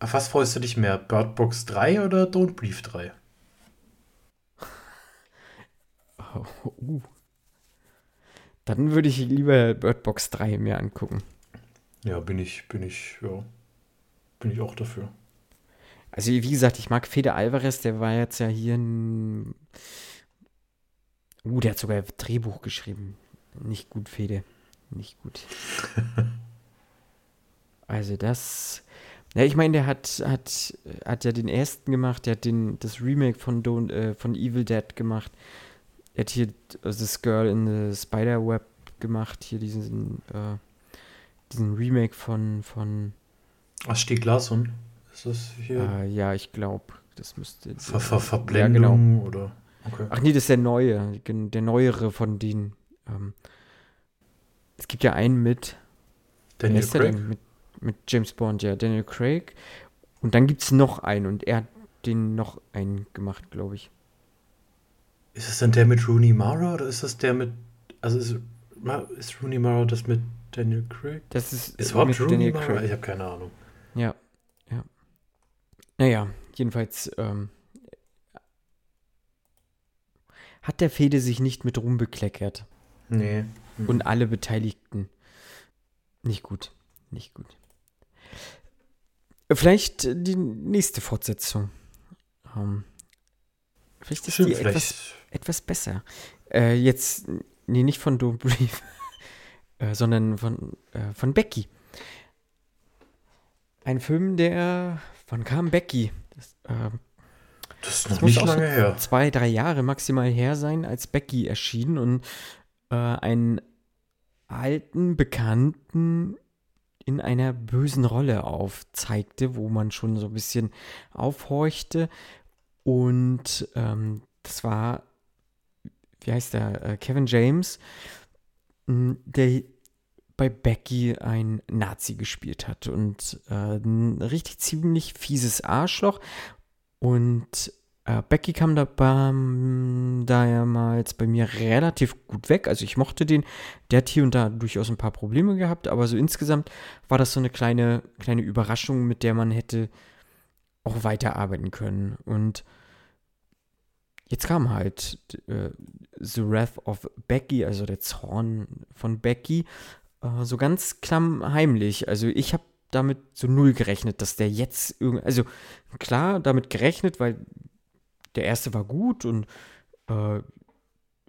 Auf was freust du dich mehr? Bird Box 3 oder Don't Brief 3? Oh, uh. Dann würde ich lieber Bird Box 3 mir angucken. Ja, bin ich, bin ich, ja. Bin ich auch dafür. Also, wie gesagt, ich mag Fede Alvarez, der war jetzt ja hier ein. Uh, der hat sogar Drehbuch geschrieben. Nicht gut, Fede. Nicht gut. (laughs) also, das. Ja, ich meine, der hat, hat, hat ja den ersten gemacht, der hat den, das Remake von, Don't, äh, von Evil Dead gemacht. Er hat hier also This Girl in the Spider-Web gemacht, hier diesen, äh, diesen Remake von, von Ach, Stieg Larsson? Ist das hier? Äh, ja, ich glaube, das müsste. Ver Ver Verblendung ja, genau. oder? Okay. Ach nee, das ist der neue, der neuere von denen. Ähm, es gibt ja einen mit. Daniel Craig? Mit, mit James Bond, ja, Daniel Craig. Und dann gibt es noch einen und er hat den noch einen gemacht, glaube ich. Ist es dann der mit Rooney Mara oder ist das der mit. Also ist, ist Rooney Mara das mit Daniel Craig? Das ist, ist überhaupt Rooney Daniel Mara? Craig. Ich habe keine Ahnung. Ja, ja. Naja, jedenfalls ähm, hat der Fede sich nicht mit Ruhm bekleckert. Nee. Mhm. Und alle Beteiligten. Nicht gut. Nicht gut. Vielleicht die nächste Fortsetzung. Ähm, vielleicht ist Schön, die vielleicht. Etwas, etwas besser. Äh, jetzt, nee, nicht von Don't Brief, (laughs) äh, sondern von, äh, von Becky. ein Film, der, wann kam Becky? Das, äh, das ist noch nicht lange her. Zwei, drei Jahre maximal her sein, als Becky erschien und äh, einen alten Bekannten in einer bösen Rolle aufzeigte, wo man schon so ein bisschen aufhorchte. Und ähm, das war, wie heißt der, äh, Kevin James, der bei Becky ein Nazi gespielt hat und äh, ein richtig ziemlich fieses Arschloch. Und äh, Becky kam da damals bei mir relativ gut weg. Also ich mochte den. Der hat hier und da durchaus ein paar Probleme gehabt, aber so insgesamt war das so eine kleine, kleine Überraschung, mit der man hätte auch weiterarbeiten können. Und jetzt kam halt äh, The Wrath of Becky, also der Zorn von Becky, äh, so ganz klammheimlich. Also ich habe damit so null gerechnet, dass der jetzt irgendwie, also klar damit gerechnet, weil der erste war gut und äh,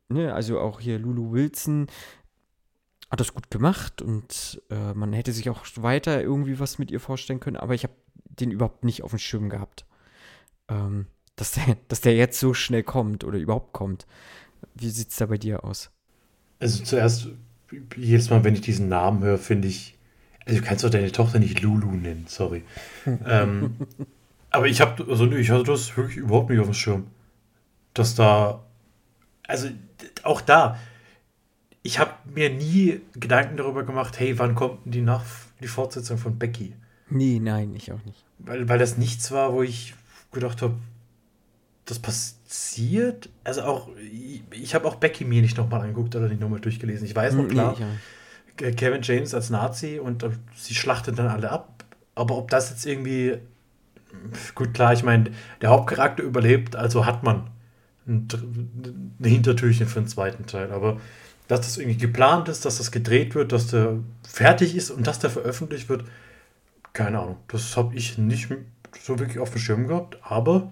ne, also auch hier Lulu Wilson hat das gut gemacht und äh, man hätte sich auch weiter irgendwie was mit ihr vorstellen können, aber ich habe den überhaupt nicht auf dem Schirm gehabt. Ähm, dass der, (laughs) dass der jetzt so schnell kommt oder überhaupt kommt. Wie sieht es da bei dir aus? Also zuerst, jedes Mal, wenn ich diesen Namen höre, finde ich, also du kannst doch deine Tochter nicht Lulu nennen, sorry. (laughs) ähm, aber ich habe, also ich hatte das wirklich überhaupt nicht auf dem Schirm. Dass da, also auch da, ich habe mir nie Gedanken darüber gemacht, hey, wann kommt die, Nach die Fortsetzung von Becky? Nee, nein, ich auch nicht. Weil, weil das nichts war, wo ich gedacht habe, das passiert. Also auch, ich, ich habe auch Becky mir nicht nochmal angeguckt oder nicht nochmal durchgelesen. Ich weiß noch klar, nee. Kevin James als Nazi und uh, sie schlachtet dann alle ab. Aber ob das jetzt irgendwie, gut klar, ich meine, der Hauptcharakter überlebt, also hat man ein, ein Hintertürchen für den zweiten Teil. Aber dass das irgendwie geplant ist, dass das gedreht wird, dass der fertig ist und dass der veröffentlicht wird, keine Ahnung. Das habe ich nicht so wirklich auf dem Schirm gehabt. Aber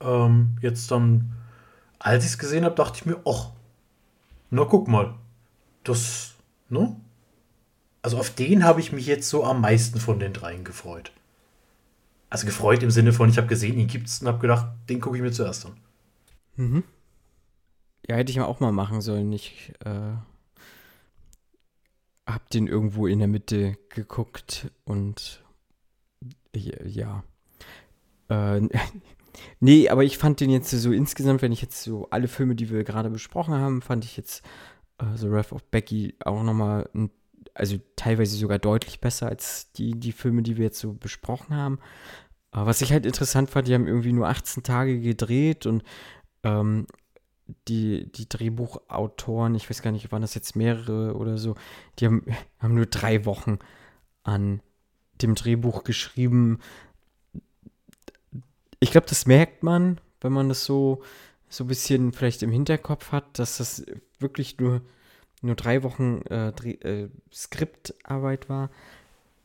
ähm, jetzt dann, als ich es gesehen habe, dachte ich mir, ach, na guck mal, das, ne? Also auf den habe ich mich jetzt so am meisten von den dreien gefreut. Also gefreut im Sinne von, ich habe gesehen, ihn gibt es und habe gedacht, den gucke ich mir zuerst an. Mhm. Ja, hätte ich auch mal machen sollen. Ich äh, habe den irgendwo in der Mitte geguckt und ja. Äh, (laughs) Nee, aber ich fand den jetzt so insgesamt, wenn ich jetzt so alle Filme, die wir gerade besprochen haben, fand ich jetzt äh, The Wrath of Becky auch nochmal, also teilweise sogar deutlich besser als die, die Filme, die wir jetzt so besprochen haben. Äh, was ich halt interessant fand, die haben irgendwie nur 18 Tage gedreht und ähm, die, die Drehbuchautoren, ich weiß gar nicht, waren das jetzt mehrere oder so, die haben, (laughs) haben nur drei Wochen an dem Drehbuch geschrieben ich glaube, das merkt man, wenn man das so, so ein bisschen vielleicht im Hinterkopf hat, dass das wirklich nur, nur drei Wochen äh, äh, Skriptarbeit war.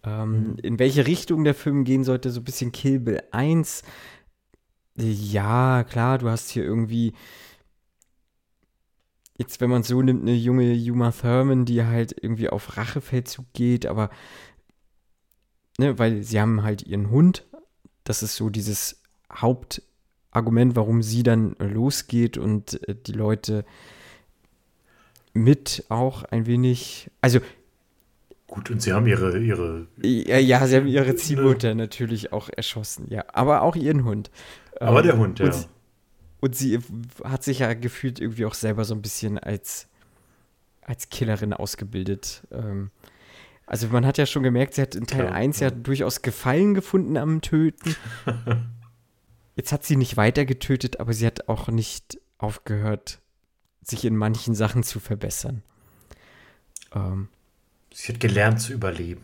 Ähm, mhm. In welche Richtung der Film gehen sollte, so ein bisschen Kill Bill 1. Ja, klar, du hast hier irgendwie jetzt, wenn man es so nimmt, eine junge Uma Thurman, die halt irgendwie auf Rachefeldzug geht, aber ne, weil sie haben halt ihren Hund. Das ist so dieses Hauptargument, warum sie dann losgeht und äh, die Leute mit auch ein wenig, also Gut, und sie haben ihre, ihre. Ja, ja sie haben ihre Ziehmutter natürlich auch erschossen, ja. Aber auch ihren Hund. Aber ähm, der Hund, ja. Und, und, sie hat sich ja gefühlt irgendwie auch selber so ein bisschen als, als Killerin ausgebildet. Ähm, also man hat ja schon gemerkt, sie hat in Teil Klar, 1 ja. ja durchaus Gefallen gefunden am Töten. (laughs) Jetzt hat sie nicht weiter getötet, aber sie hat auch nicht aufgehört, sich in manchen Sachen zu verbessern. Ähm, sie hat gelernt zu überleben.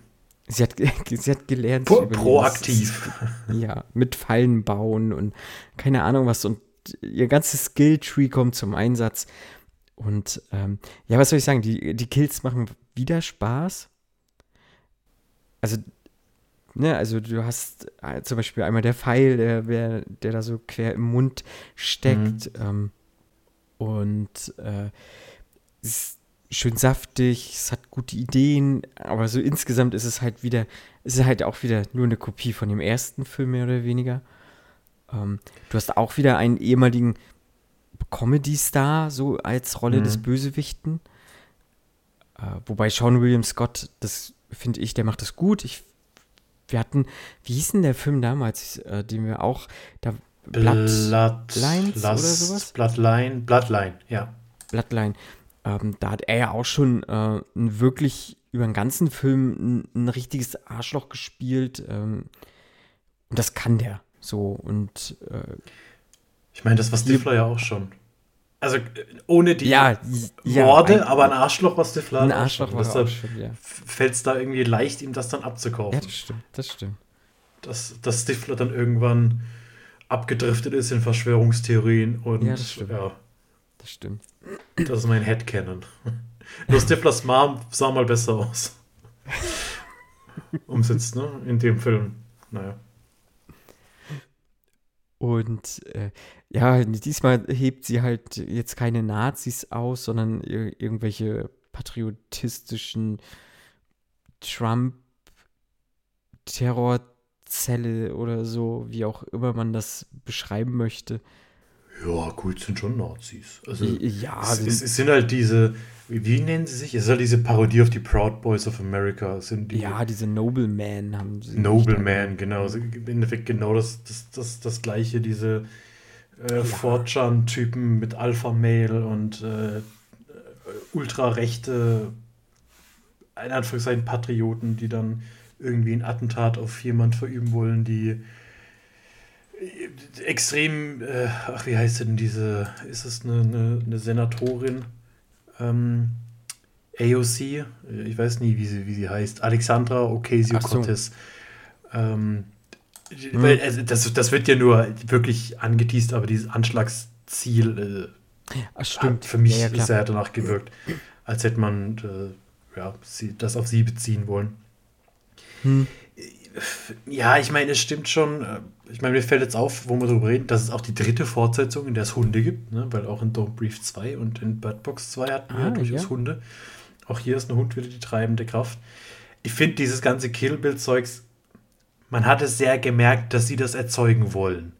Sie hat, (laughs) sie hat gelernt Pro, zu überleben. Proaktiv. ja, mit Fallen bauen und keine Ahnung was. Und ihr ganzes Skill-Tree kommt zum Einsatz. Und ähm, ja, was soll ich sagen? Die, die Kills machen wieder Spaß. Also Ne, also du hast äh, zum Beispiel einmal der Pfeil, der, der, der da so quer im Mund steckt. Mhm. Ähm, und äh, es, schön saftig, es hat gute Ideen, aber so insgesamt ist es halt wieder, es ist halt auch wieder nur eine Kopie von dem ersten Film, mehr oder weniger. Ähm, du hast auch wieder einen ehemaligen Comedy-Star, so als Rolle mhm. des Bösewichten. Äh, wobei Sean William Scott, das finde ich, der macht das gut. Ich, wir hatten, wie hieß denn der Film damals, äh, den wir auch, da Bloodlines oder sowas? Bloodline, Bloodline, ja. Bloodline. Ähm, da hat er ja auch schon äh, wirklich über den ganzen Film ein, ein richtiges Arschloch gespielt. Ähm, und das kann der so. Und äh, ich meine, das war Stifler ja auch schon. Also ohne die ja, Morde, ja, ein, aber ein Arschloch, was Stifler Ein Arschloch war Deshalb ja. fällt es da irgendwie leicht, ihm das dann abzukaufen. Ja, das stimmt, das stimmt. Dass, dass Stifler dann irgendwann abgedriftet ist in Verschwörungstheorien und ja, das stimmt. Ja, das stimmt. Das ist mein Headcanon. Nur Stiflers Mom sah mal besser aus. Umsetzt, ne? In dem Film. Naja. Und äh, ja, diesmal hebt sie halt jetzt keine Nazis aus, sondern ir irgendwelche patriotistischen Trump-Terrorzelle oder so, wie auch immer man das beschreiben möchte. Ja, gut, sind schon Nazis. Also, ja, es, es, es, sind halt diese, wie, nennen sie sich? Es ist halt diese Parodie auf die Proud Boys of America. sind die, ja, diese Nobleman haben sie. Nobleman, genau. Also Im Endeffekt genau das, das, das, das gleiche, diese äh, ja. Fortran-Typen mit Alpha-Mail und äh, ultrarechte, in Anführungszeichen Patrioten, die dann irgendwie ein Attentat auf jemand verüben wollen, die extrem, äh, ach, wie heißt denn diese, ist es eine, eine, eine Senatorin? Ähm, AOC, ich weiß nie, wie sie, wie sie heißt, Alexandra Ocasio-Cortez. So. Ähm, hm. also das, das wird ja nur wirklich angeteased, aber dieses Anschlagsziel äh, ach, stimmt. für mich ja, ja, sehr danach gewirkt, als hätte man äh, ja, sie, das auf sie beziehen wollen. Hm. Ja, ich meine, es stimmt schon. Ich meine, mir fällt jetzt auf, wo wir darüber reden, dass es auch die dritte Fortsetzung, in der es Hunde gibt, ne? weil auch in Don't Brief 2 und in Bird Box 2 hatten wir ah, durchaus ja. Hunde. Auch hier ist ein Hund wieder die treibende Kraft. Ich finde dieses ganze Kill-Bill-Zeugs, man hat es sehr gemerkt, dass sie das erzeugen wollen.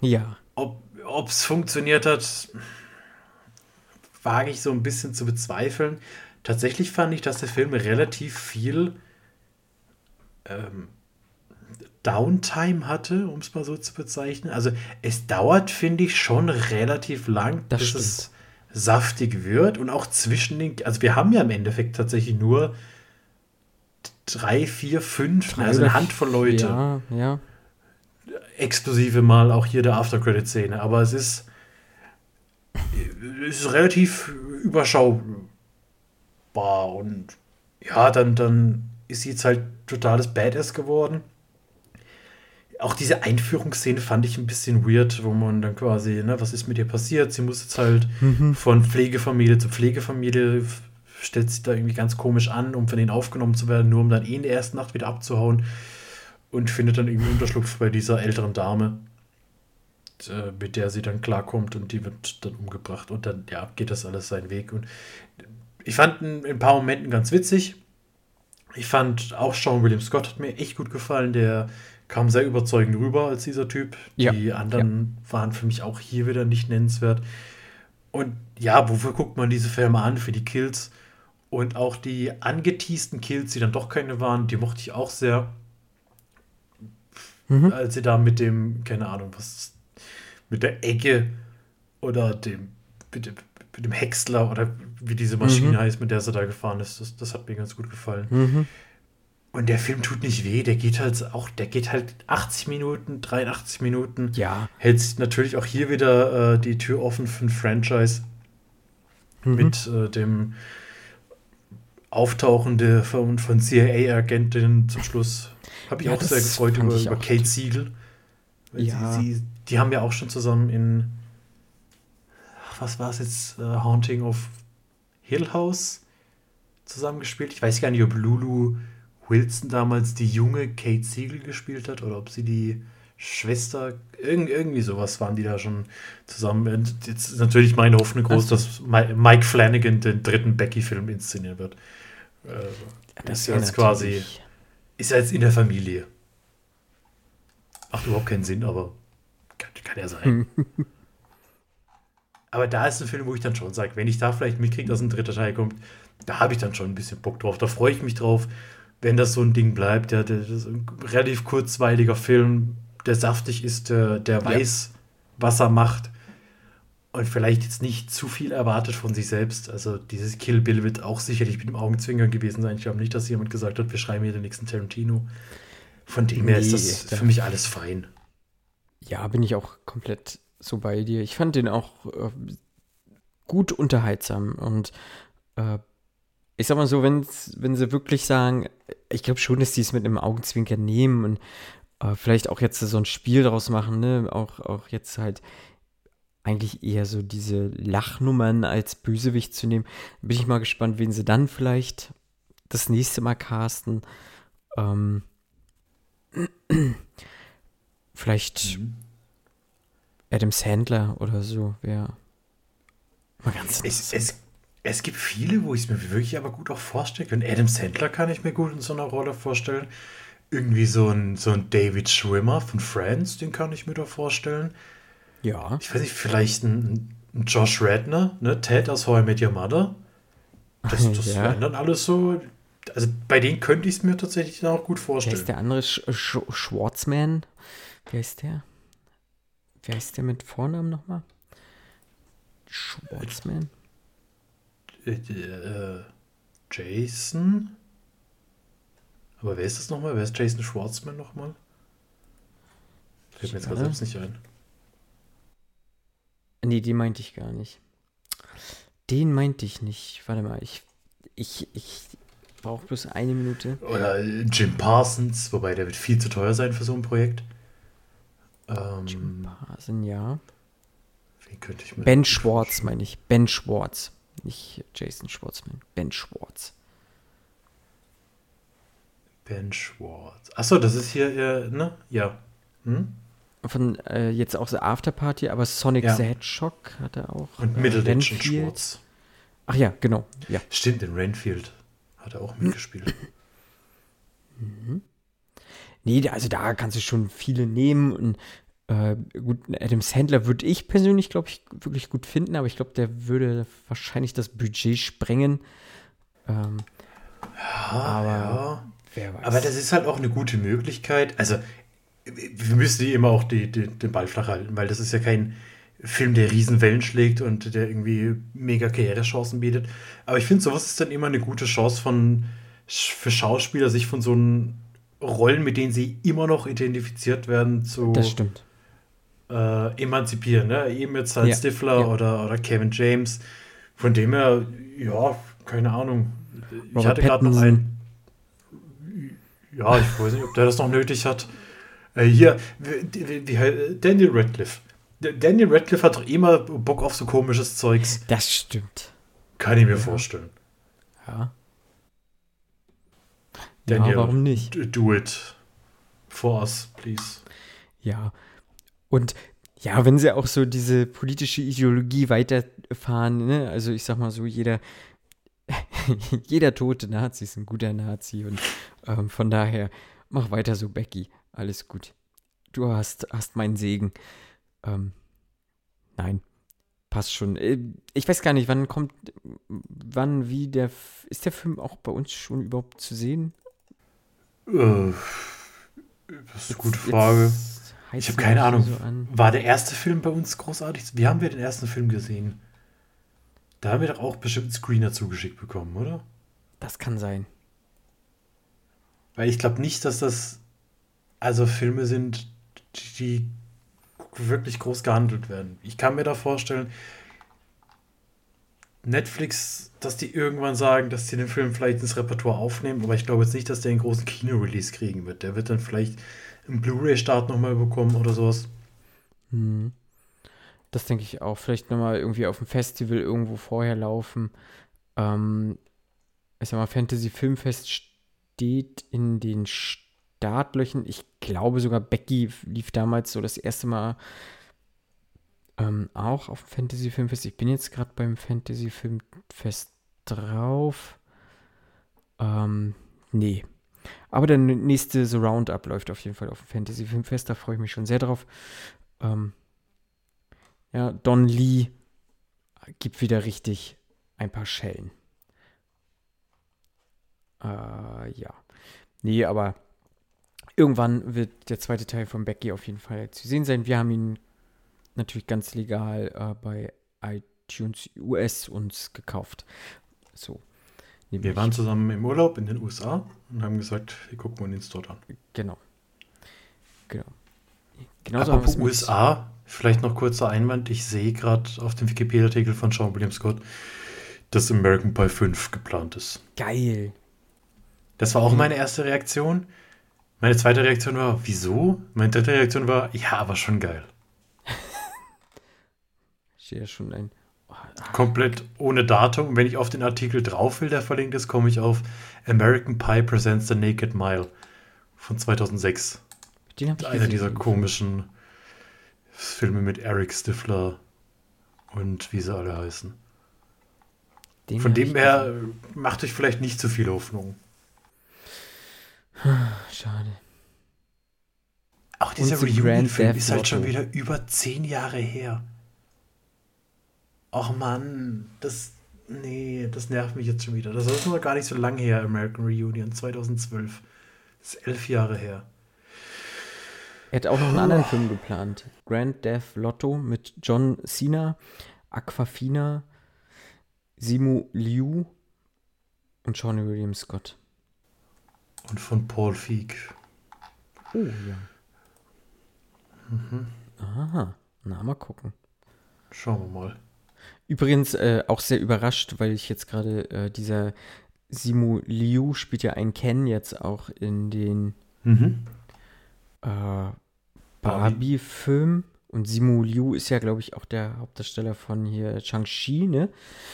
Ja. Ob es funktioniert hat, wage ich so ein bisschen zu bezweifeln. Tatsächlich fand ich, dass der Film relativ viel ähm, Downtime hatte, um es mal so zu bezeichnen. Also es dauert, finde ich, schon relativ lang, das bis stimmt. es saftig wird. Und auch zwischen den, also wir haben ja im Endeffekt tatsächlich nur drei, vier, fünf, drei also eine Handvoll Leute. Ja, ja. Exklusive mal auch hier der After-Credit-Szene. Aber es ist, es ist relativ überschaubar. Und ja, dann, dann ist sie jetzt halt totales Badass geworden auch diese Einführungsszene fand ich ein bisschen weird, wo man dann quasi, ne, was ist mit ihr passiert? Sie muss jetzt halt mhm. von Pflegefamilie zu Pflegefamilie, stellt sich da irgendwie ganz komisch an, um von denen aufgenommen zu werden, nur um dann eh in der ersten Nacht wieder abzuhauen und findet dann irgendwie Unterschlupf bei dieser älteren Dame, äh, mit der sie dann klarkommt und die wird dann umgebracht und dann, ja, geht das alles seinen Weg und ich fand in ein paar Momenten ganz witzig. Ich fand auch Sean William Scott hat mir echt gut gefallen, der kam sehr überzeugend rüber als dieser Typ. Ja. Die anderen ja. waren für mich auch hier wieder nicht nennenswert. Und ja, wofür guckt man diese Filme an? Für die Kills. Und auch die angeteasten Kills, die dann doch keine waren, die mochte ich auch sehr. Mhm. Als sie da mit dem, keine Ahnung, was, mit der Ecke oder dem, mit dem, mit dem Häcksler oder wie diese Maschine mhm. heißt, mit der sie da gefahren ist, das, das hat mir ganz gut gefallen. Mhm. Und der Film tut nicht weh, der geht halt auch, der geht halt 80 Minuten, 83 Minuten. Ja. Hält sich natürlich auch hier wieder äh, die Tür offen für ein Franchise mhm. mit äh, dem Auftauchen der, von, von CIA-Agentin zum Schluss. Habe ich ja, auch sehr gefreut über, über Kate Siegel. Ja. Sie, sie, die haben ja auch schon zusammen in, was war es jetzt, uh, Haunting of Hill House zusammengespielt. Ich weiß gar nicht, ob Lulu Wilson damals die junge Kate Siegel gespielt hat oder ob sie die Schwester, irgend, irgendwie sowas waren die da schon zusammen. Und jetzt ist natürlich meine Hoffnung groß, dass Mike Flanagan den dritten Becky-Film inszenieren wird. Äh, das ist ja jetzt quasi, ist ja jetzt in der Familie. Macht überhaupt keinen Sinn, aber kann, kann ja sein. (laughs) aber da ist ein Film, wo ich dann schon sage, wenn ich da vielleicht mitkriege, dass ein dritter Teil kommt, da habe ich dann schon ein bisschen Bock drauf. Da freue ich mich drauf, wenn das so ein Ding bleibt. Ja, das ist ein relativ kurzweiliger Film, der saftig ist, der, der weiß, ja. was er macht und vielleicht jetzt nicht zu viel erwartet von sich selbst. Also dieses Kill Bill wird auch sicherlich mit dem Augenzwinkern gewesen sein. Ich glaube nicht, dass jemand gesagt hat, wir schreiben hier den nächsten Tarantino. Von dem her nee, ist das für mich alles fein. Ja, bin ich auch komplett so bei dir. Ich fand den auch äh, gut unterhaltsam und äh, ich sag mal so, wenn sie wirklich sagen, ich glaube schon, dass die es mit einem Augenzwinker nehmen und äh, vielleicht auch jetzt so ein Spiel daraus machen, ne? Auch, auch jetzt halt eigentlich eher so diese Lachnummern als Bösewicht zu nehmen. Bin ich mal gespannt, wen sie dann vielleicht das nächste Mal casten. Ähm, (clears throat) vielleicht mhm. Adam Sandler oder so wäre mal ganz es, es, es gibt viele, wo ich es mir wirklich aber gut auch vorstellen kann. Adam Sandler kann ich mir gut in so einer Rolle vorstellen. Irgendwie so ein, so ein David Schwimmer von Friends, den kann ich mir da vorstellen. Ja. Ich weiß nicht, vielleicht ein, ein Josh Redner, ne? Ted aus How I Met Your Mother. Das, (laughs) das ja. wären dann alles so. Also bei denen könnte ich es mir tatsächlich dann auch gut vorstellen. Wer ist der andere Sch Sch Schwarzman? Wer ist der? Wer ist der mit Vornamen nochmal? Schwarzman? Äh, äh, Jason? Aber wer ist das nochmal? Wer ist Jason Schwartzman nochmal? Fällt mir jetzt gerade selbst nicht ein. Nee, den meinte ich gar nicht. Den meinte ich nicht. Warte mal, ich, ich, ich brauche bloß eine Minute. Oder Jim Parsons, wobei der wird viel zu teuer sein für so ein Projekt. Ähm, Jim Parsons, ja. Wen könnte ich mir Ben Schwartz meine ich. Ben Schwartz. Nicht Jason Schwartzman. Ben Schwartz. Ben Schwartz. Achso, das ist hier, äh, ne? Ja. Hm? Von äh, jetzt auch so Afterparty, aber Sonic ja. the Hedgehog hat er auch. Und äh, Middleditch und Schwartz. Ach ja, genau. Ja. Stimmt, in Renfield hat er auch mitgespielt. (laughs) Mhm. Nee, also da kannst du schon viele nehmen und äh, gut, Adam Sandler würde ich persönlich, glaube ich, wirklich gut finden, aber ich glaube, der würde wahrscheinlich das Budget sprengen. Ähm, ja, aber ja. wer weiß. Aber das ist halt auch eine gute Möglichkeit. Also, wir müssen immer auch die, die, den Ball flach halten, weil das ist ja kein Film, der Riesenwellen schlägt und der irgendwie mega Karrierechancen bietet. Aber ich finde, sowas ist dann immer eine gute Chance von, für Schauspieler, sich von so einen Rollen, mit denen sie immer noch identifiziert werden, zu. Das stimmt äh, emanzipieren. Ne? Eben jetzt halt ja. Stifler ja. Oder, oder Kevin James. Von dem her, ja, keine Ahnung. Robert ich hatte gerade noch einen. Ja, ich weiß nicht, ob der das noch nötig hat. Äh, hier, wie, wie, Daniel Radcliffe. Daniel Radcliffe hat doch immer Bock auf so komisches Zeugs. Das stimmt. Kann ich mir ja. vorstellen. Ja. Daniel, ja, warum nicht? Do it for us, please. Ja, und ja, wenn sie auch so diese politische Ideologie weiterfahren, ne? also ich sag mal so, jeder, (laughs) jeder tote Nazi ist ein guter Nazi und ähm, von daher mach weiter so, Becky, alles gut. Du hast, hast meinen Segen. Ähm, nein, passt schon. Äh, ich weiß gar nicht, wann kommt, wann, wie der, ist der Film auch bei uns schon überhaupt zu sehen? Äh, das ist eine gute Frage. Ich habe keine Ahnung. So war der erste Film bei uns großartig? Wie haben wir den ersten Film gesehen? Da haben wir doch auch bestimmt einen Screener zugeschickt bekommen, oder? Das kann sein. Weil ich glaube nicht, dass das also Filme sind, die wirklich groß gehandelt werden. Ich kann mir da vorstellen, Netflix, dass die irgendwann sagen, dass sie den Film vielleicht ins Repertoire aufnehmen, aber ich glaube jetzt nicht, dass der einen großen Kino-Release kriegen wird. Der wird dann vielleicht einen Blu-ray-Start nochmal bekommen oder sowas. Hm. Das denke ich auch. Vielleicht nochmal irgendwie auf dem Festival irgendwo vorher laufen. Ähm, ich sag mal, Fantasy Filmfest steht in den Startlöchern. Ich glaube sogar, Becky lief damals so das erste Mal ähm, auch auf dem Fantasy Filmfest. Ich bin jetzt gerade beim Fantasy Filmfest drauf. Ähm, nee. Aber der nächste The Roundup läuft auf jeden Fall auf dem Fantasy Filmfest. Da freue ich mich schon sehr drauf. Ähm, ja, Don Lee gibt wieder richtig ein paar Schellen. Äh, ja. Nee, aber irgendwann wird der zweite Teil von Becky auf jeden Fall zu sehen sein. Wir haben ihn natürlich ganz legal äh, bei iTunes US uns gekauft. So. Wir waren zusammen im Urlaub in den USA und haben gesagt, wir gucken uns dort an. Genau. Genau. Genauso Apropos USA, vielleicht noch kurzer Einwand. Ich sehe gerade auf dem Wikipedia-Artikel von Sean William Scott, dass American Pie 5 geplant ist. Geil. Das war auch meine erste Reaktion. Meine zweite Reaktion war, wieso? Meine dritte Reaktion war, ja, aber schon geil. Sehe ja schon ein. Oh, Komplett ohne Datum. Wenn ich auf den Artikel drauf will, der verlinkt ist, komme ich auf American Pie Presents the Naked Mile von 2006. Den ich Einer dieser komischen Filme mit Eric Stifler und wie sie alle heißen. Den von dem her macht euch vielleicht nicht zu viel Hoffnung. (sighs) Schade. Auch dieser Reunion-Film ist halt schon wieder über zehn Jahre her. Och Mann, das. Nee, das nervt mich jetzt schon wieder. Das ist noch gar nicht so lange her, American Reunion 2012. Das ist elf Jahre her. Er hat auch noch einen anderen Film geplant. Grand Death Lotto mit John Cena, Aquafina, Simu Liu und Sean William Scott. Und von Paul Feig. Oh ja. Mhm. Aha, na mal gucken. Schauen wir mal. Übrigens äh, auch sehr überrascht, weil ich jetzt gerade äh, dieser Simu Liu spielt ja einen Ken jetzt auch in den mhm. äh, Barbie-Film. Und Simu Liu ist ja, glaube ich, auch der Hauptdarsteller von hier Shang-Chi, ne?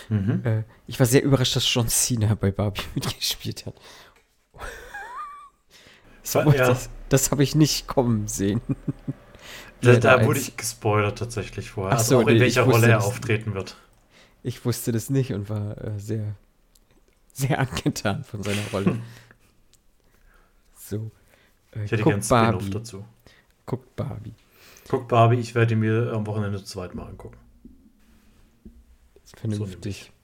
Mhm. Äh, ich war sehr überrascht, dass John Cena bei Barbie (laughs) mitgespielt hat. So, ja. Das, das habe ich nicht kommen sehen. Da, da wurde ich gespoilert tatsächlich vorher. Ach also auch in nee, welcher Rolle er auftreten wird. Ich wusste das nicht und war äh, sehr, sehr (laughs) angetan von seiner Rolle. so. Äh, ich hätte gerne Spin-off dazu. Guckt Barbie. Guckt Barbie, ich werde mir am Wochenende zu zweit mal angucken. Vernünftig. So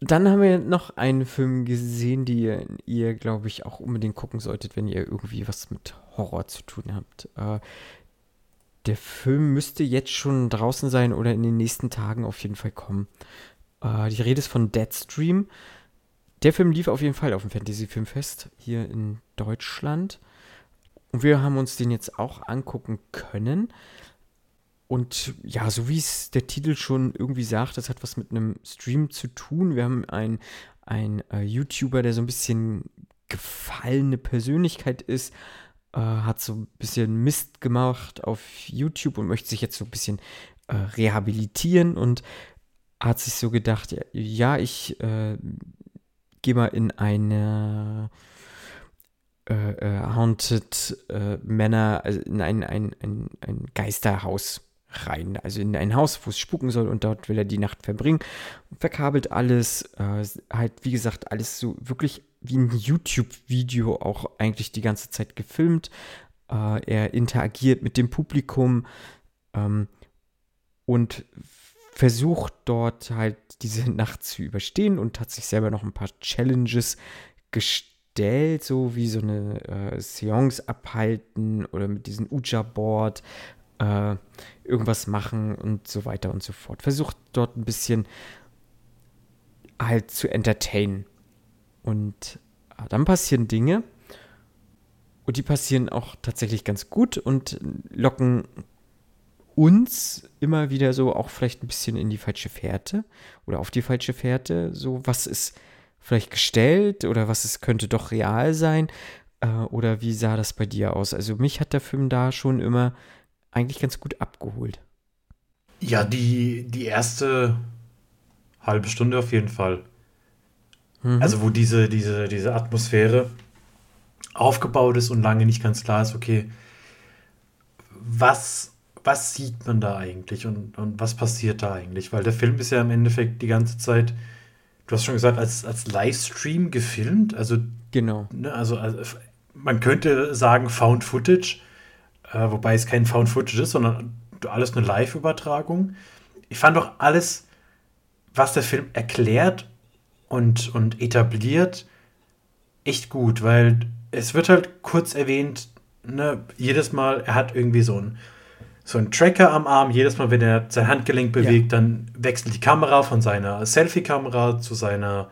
dann haben wir noch einen Film gesehen, den ihr, ihr glaube ich, auch unbedingt gucken solltet, wenn ihr irgendwie was mit Horror zu tun habt. Äh, der Film müsste jetzt schon draußen sein oder in den nächsten Tagen auf jeden Fall kommen. Äh, die Rede ist von Deadstream. Der Film lief auf jeden Fall auf dem Fantasy Filmfest hier in Deutschland. Und wir haben uns den jetzt auch angucken können. Und ja, so wie es der Titel schon irgendwie sagt, das hat was mit einem Stream zu tun. Wir haben einen, einen äh, YouTuber, der so ein bisschen gefallene Persönlichkeit ist, äh, hat so ein bisschen Mist gemacht auf YouTube und möchte sich jetzt so ein bisschen äh, rehabilitieren und hat sich so gedacht, ja, ich äh, gehe mal in eine äh, äh, Haunted Männer, also in ein, ein, ein, ein Geisterhaus rein, also in ein Haus, wo es spuken soll und dort will er die Nacht verbringen. Verkabelt alles, äh, halt wie gesagt, alles so wirklich wie ein YouTube-Video auch eigentlich die ganze Zeit gefilmt. Äh, er interagiert mit dem Publikum ähm, und versucht dort halt diese Nacht zu überstehen und hat sich selber noch ein paar Challenges gestellt, so wie so eine äh, Seance abhalten oder mit diesem Uja-Board äh, irgendwas machen und so weiter und so fort. Versucht dort ein bisschen halt zu entertainen. Und äh, dann passieren Dinge und die passieren auch tatsächlich ganz gut und locken uns immer wieder so auch vielleicht ein bisschen in die falsche Fährte oder auf die falsche Fährte. So, was ist vielleicht gestellt oder was ist, könnte doch real sein? Äh, oder wie sah das bei dir aus? Also mich hat der Film da schon immer eigentlich ganz gut abgeholt. Ja, die, die erste halbe Stunde auf jeden Fall. Mhm. Also wo diese, diese, diese Atmosphäre aufgebaut ist und lange nicht ganz klar ist, okay, was, was sieht man da eigentlich und, und was passiert da eigentlich? Weil der Film ist ja im Endeffekt die ganze Zeit, du hast schon gesagt, als, als Livestream gefilmt. Also, genau. Ne, also, also, man könnte sagen Found Footage, äh, wobei es kein Found Footage ist, sondern alles eine Live-Übertragung. Ich fand doch alles, was der Film erklärt und, und etabliert, echt gut, weil es wird halt kurz erwähnt, ne, jedes Mal, er hat irgendwie so ein so ein Tracker am Arm. Jedes Mal, wenn er sein Handgelenk bewegt, ja. dann wechselt die Kamera von seiner Selfie-Kamera zu seiner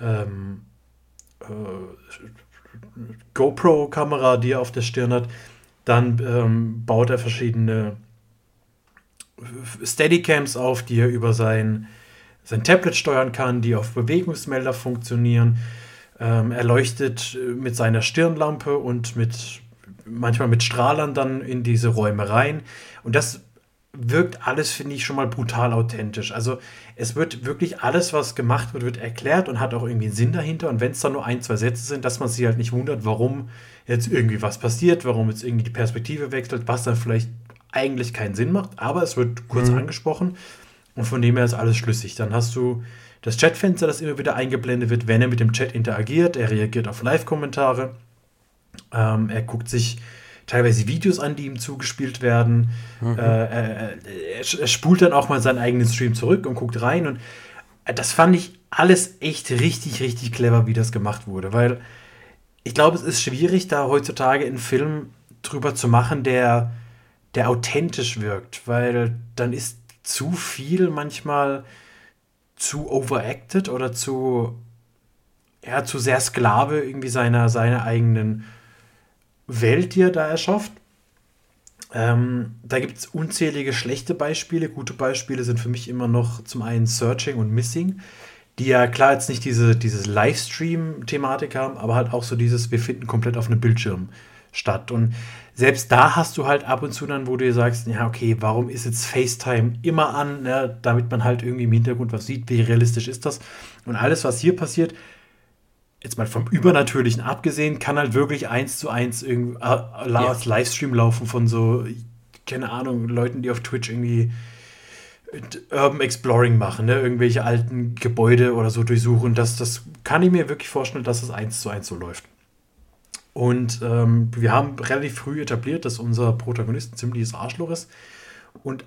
ähm, äh, GoPro-Kamera, die er auf der Stirn hat. Dann ähm, baut er verschiedene Steadycams auf, die er über sein, sein Tablet steuern kann, die auf Bewegungsmelder funktionieren. Ähm, er leuchtet mit seiner Stirnlampe und mit manchmal mit Strahlern dann in diese Räume rein. Und das wirkt alles, finde ich, schon mal brutal authentisch. Also es wird wirklich alles, was gemacht wird, wird erklärt und hat auch irgendwie einen Sinn dahinter. Und wenn es dann nur ein, zwei Sätze sind, dass man sich halt nicht wundert, warum jetzt irgendwie was passiert, warum jetzt irgendwie die Perspektive wechselt, was dann vielleicht eigentlich keinen Sinn macht. Aber es wird kurz mhm. angesprochen und von dem her ist alles schlüssig. Dann hast du das Chatfenster, das immer wieder eingeblendet wird, wenn er mit dem Chat interagiert. Er reagiert auf Live-Kommentare. Ähm, er guckt sich teilweise Videos an, die ihm zugespielt werden. Mhm. Äh, er, er, er, spult dann auch mal seinen eigenen Stream zurück und guckt rein. Und das fand ich alles echt richtig, richtig clever, wie das gemacht wurde. Weil ich glaube, es ist schwierig, da heutzutage einen Film drüber zu machen, der, der authentisch wirkt. Weil dann ist zu viel manchmal zu overacted oder zu, ja, zu sehr Sklave irgendwie seiner, seiner eigenen Welt, die er da erschafft. Ähm, da gibt es unzählige schlechte Beispiele. Gute Beispiele sind für mich immer noch zum einen Searching und Missing, die ja klar jetzt nicht diese dieses Livestream-Thematik haben, aber halt auch so dieses, wir finden komplett auf einem Bildschirm statt. Und selbst da hast du halt ab und zu dann, wo du dir sagst, ja, okay, warum ist jetzt FaceTime immer an, ne, damit man halt irgendwie im Hintergrund was sieht, wie realistisch ist das? Und alles, was hier passiert, jetzt mal vom Übernatürlichen abgesehen, kann halt wirklich eins zu eins irgendwie äh, ja. Livestream laufen von so, keine Ahnung, Leuten, die auf Twitch irgendwie Urban Exploring machen, ne? irgendwelche alten Gebäude oder so durchsuchen. Das, das kann ich mir wirklich vorstellen, dass das eins zu eins so läuft. Und ähm, wir haben relativ früh etabliert, dass unser Protagonist ein ziemliches Arschloch ist und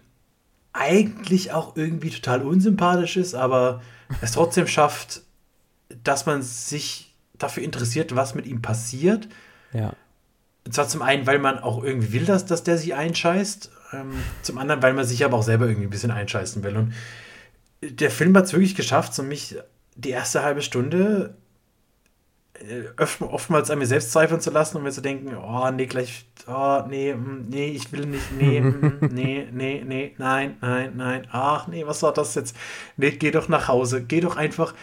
eigentlich auch irgendwie total unsympathisch ist, aber es trotzdem schafft, dass man sich dafür interessiert, was mit ihm passiert. Ja. Und zwar zum einen, weil man auch irgendwie will, dass, dass der sich einscheißt. Ähm, zum anderen, weil man sich aber auch selber irgendwie ein bisschen einscheißen will. Und der Film hat es wirklich geschafft, so mich die erste halbe Stunde äh, oftmals an mir selbst zweifeln zu lassen und mir zu denken, oh, nee, gleich, oh, nee, mm, nee, ich will nicht, nee, mm, (laughs) nee, nee, nee, nein, nein, nein, ach, nee, was war das jetzt? Nee, geh doch nach Hause, geh doch einfach,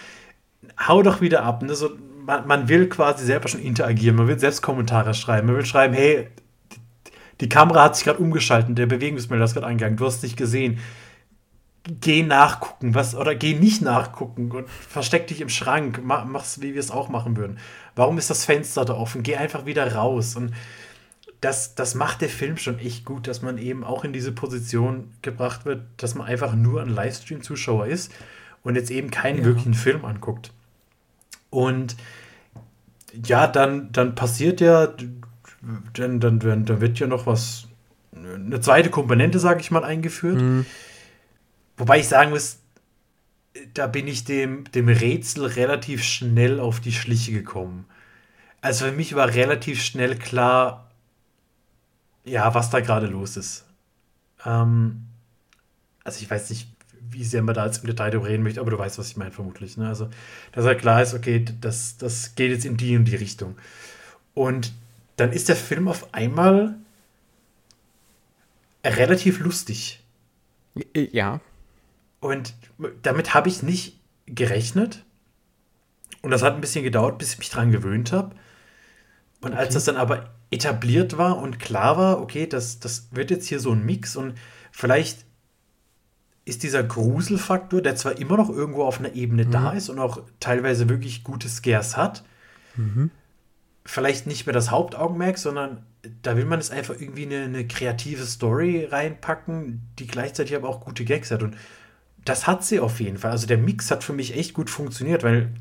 hau doch wieder ab. Ne? So, man, man will quasi selber schon interagieren, man will selbst Kommentare schreiben, man will schreiben, hey, die Kamera hat sich gerade umgeschaltet, der Bewegungsmelder ist gerade eingegangen, du hast nicht gesehen. Geh nachgucken, was, oder geh nicht nachgucken und versteck dich im Schrank, mach, mach's, wie wir es auch machen würden. Warum ist das Fenster da offen? Geh einfach wieder raus. Und das, das macht der Film schon echt gut, dass man eben auch in diese Position gebracht wird, dass man einfach nur ein Livestream-Zuschauer ist und jetzt eben keinen ja. wirklichen Film anguckt. Und ja, dann, dann passiert ja, dann, dann, dann, wird ja noch was, eine zweite Komponente, sage ich mal, eingeführt. Mhm. Wobei ich sagen muss, da bin ich dem, dem Rätsel relativ schnell auf die Schliche gekommen. Also für mich war relativ schnell klar, ja, was da gerade los ist. Ähm, also ich weiß nicht, wie sehr man da jetzt im Detail darüber reden möchte, aber du weißt, was ich meine, vermutlich. Ne? Also, dass halt klar ist, okay, das, das geht jetzt in die und die Richtung. Und dann ist der Film auf einmal relativ lustig. Ja. Und damit habe ich nicht gerechnet. Und das hat ein bisschen gedauert, bis ich mich dran gewöhnt habe. Und okay. als das dann aber etabliert war und klar war, okay, das, das wird jetzt hier so ein Mix und vielleicht ist dieser Gruselfaktor, der zwar immer noch irgendwo auf einer Ebene mhm. da ist und auch teilweise wirklich gute Scares hat, mhm. Vielleicht nicht mehr das Hauptaugenmerk, sondern da will man es einfach irgendwie eine, eine kreative Story reinpacken, die gleichzeitig aber auch gute Gags hat. Und das hat sie auf jeden Fall. Also der Mix hat für mich echt gut funktioniert, weil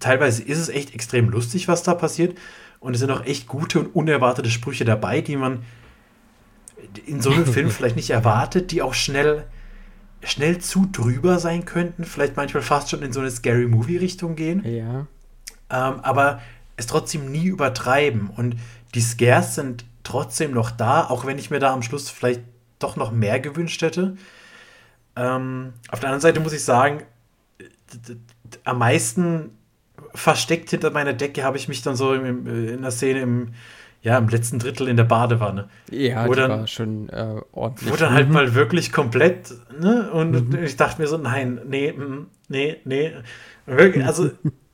teilweise ist es echt extrem lustig, was da passiert. Und es sind auch echt gute und unerwartete Sprüche dabei, die man in so einem (laughs) Film vielleicht nicht erwartet, die auch schnell, schnell zu drüber sein könnten, vielleicht manchmal fast schon in so eine Scary Movie-Richtung gehen. Ja. Ähm, aber es trotzdem nie übertreiben. Und die Scares sind trotzdem noch da, auch wenn ich mir da am Schluss vielleicht doch noch mehr gewünscht hätte. Ähm, auf der anderen Seite muss ich sagen, am meisten versteckt hinter meiner Decke habe ich mich dann so im, in der Szene im, ja, im letzten Drittel in der Badewanne. Ja, wo dann, war schon äh, ordentlich. Wo dann halt Mhm. mal wirklich komplett, ne? Und Mhm. ich dachte mir so, nein, nee, mm, nee, nee. Wirklich, also (laughs)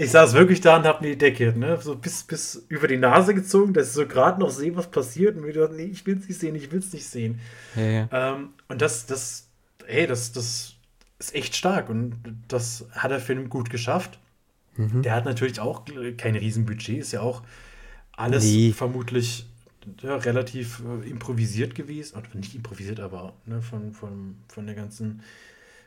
ich saß wirklich da und habe mir die Decke, ne? So bis, bis über die Nase gezogen, dass ich so gerade noch sehe, was passiert. Und mir gedacht, nee, ich will es nicht sehen, ich will es nicht sehen. Ja, ja. Ähm, und das, das, hey, das, das ist echt stark. Und das hat der Film gut geschafft. Mhm. Der hat natürlich auch kein Riesenbudget, ist ja auch alles Nee. vermutlich ja, relativ äh, improvisiert gewesen. Oder nicht improvisiert, aber ne, von, von, von der ganzen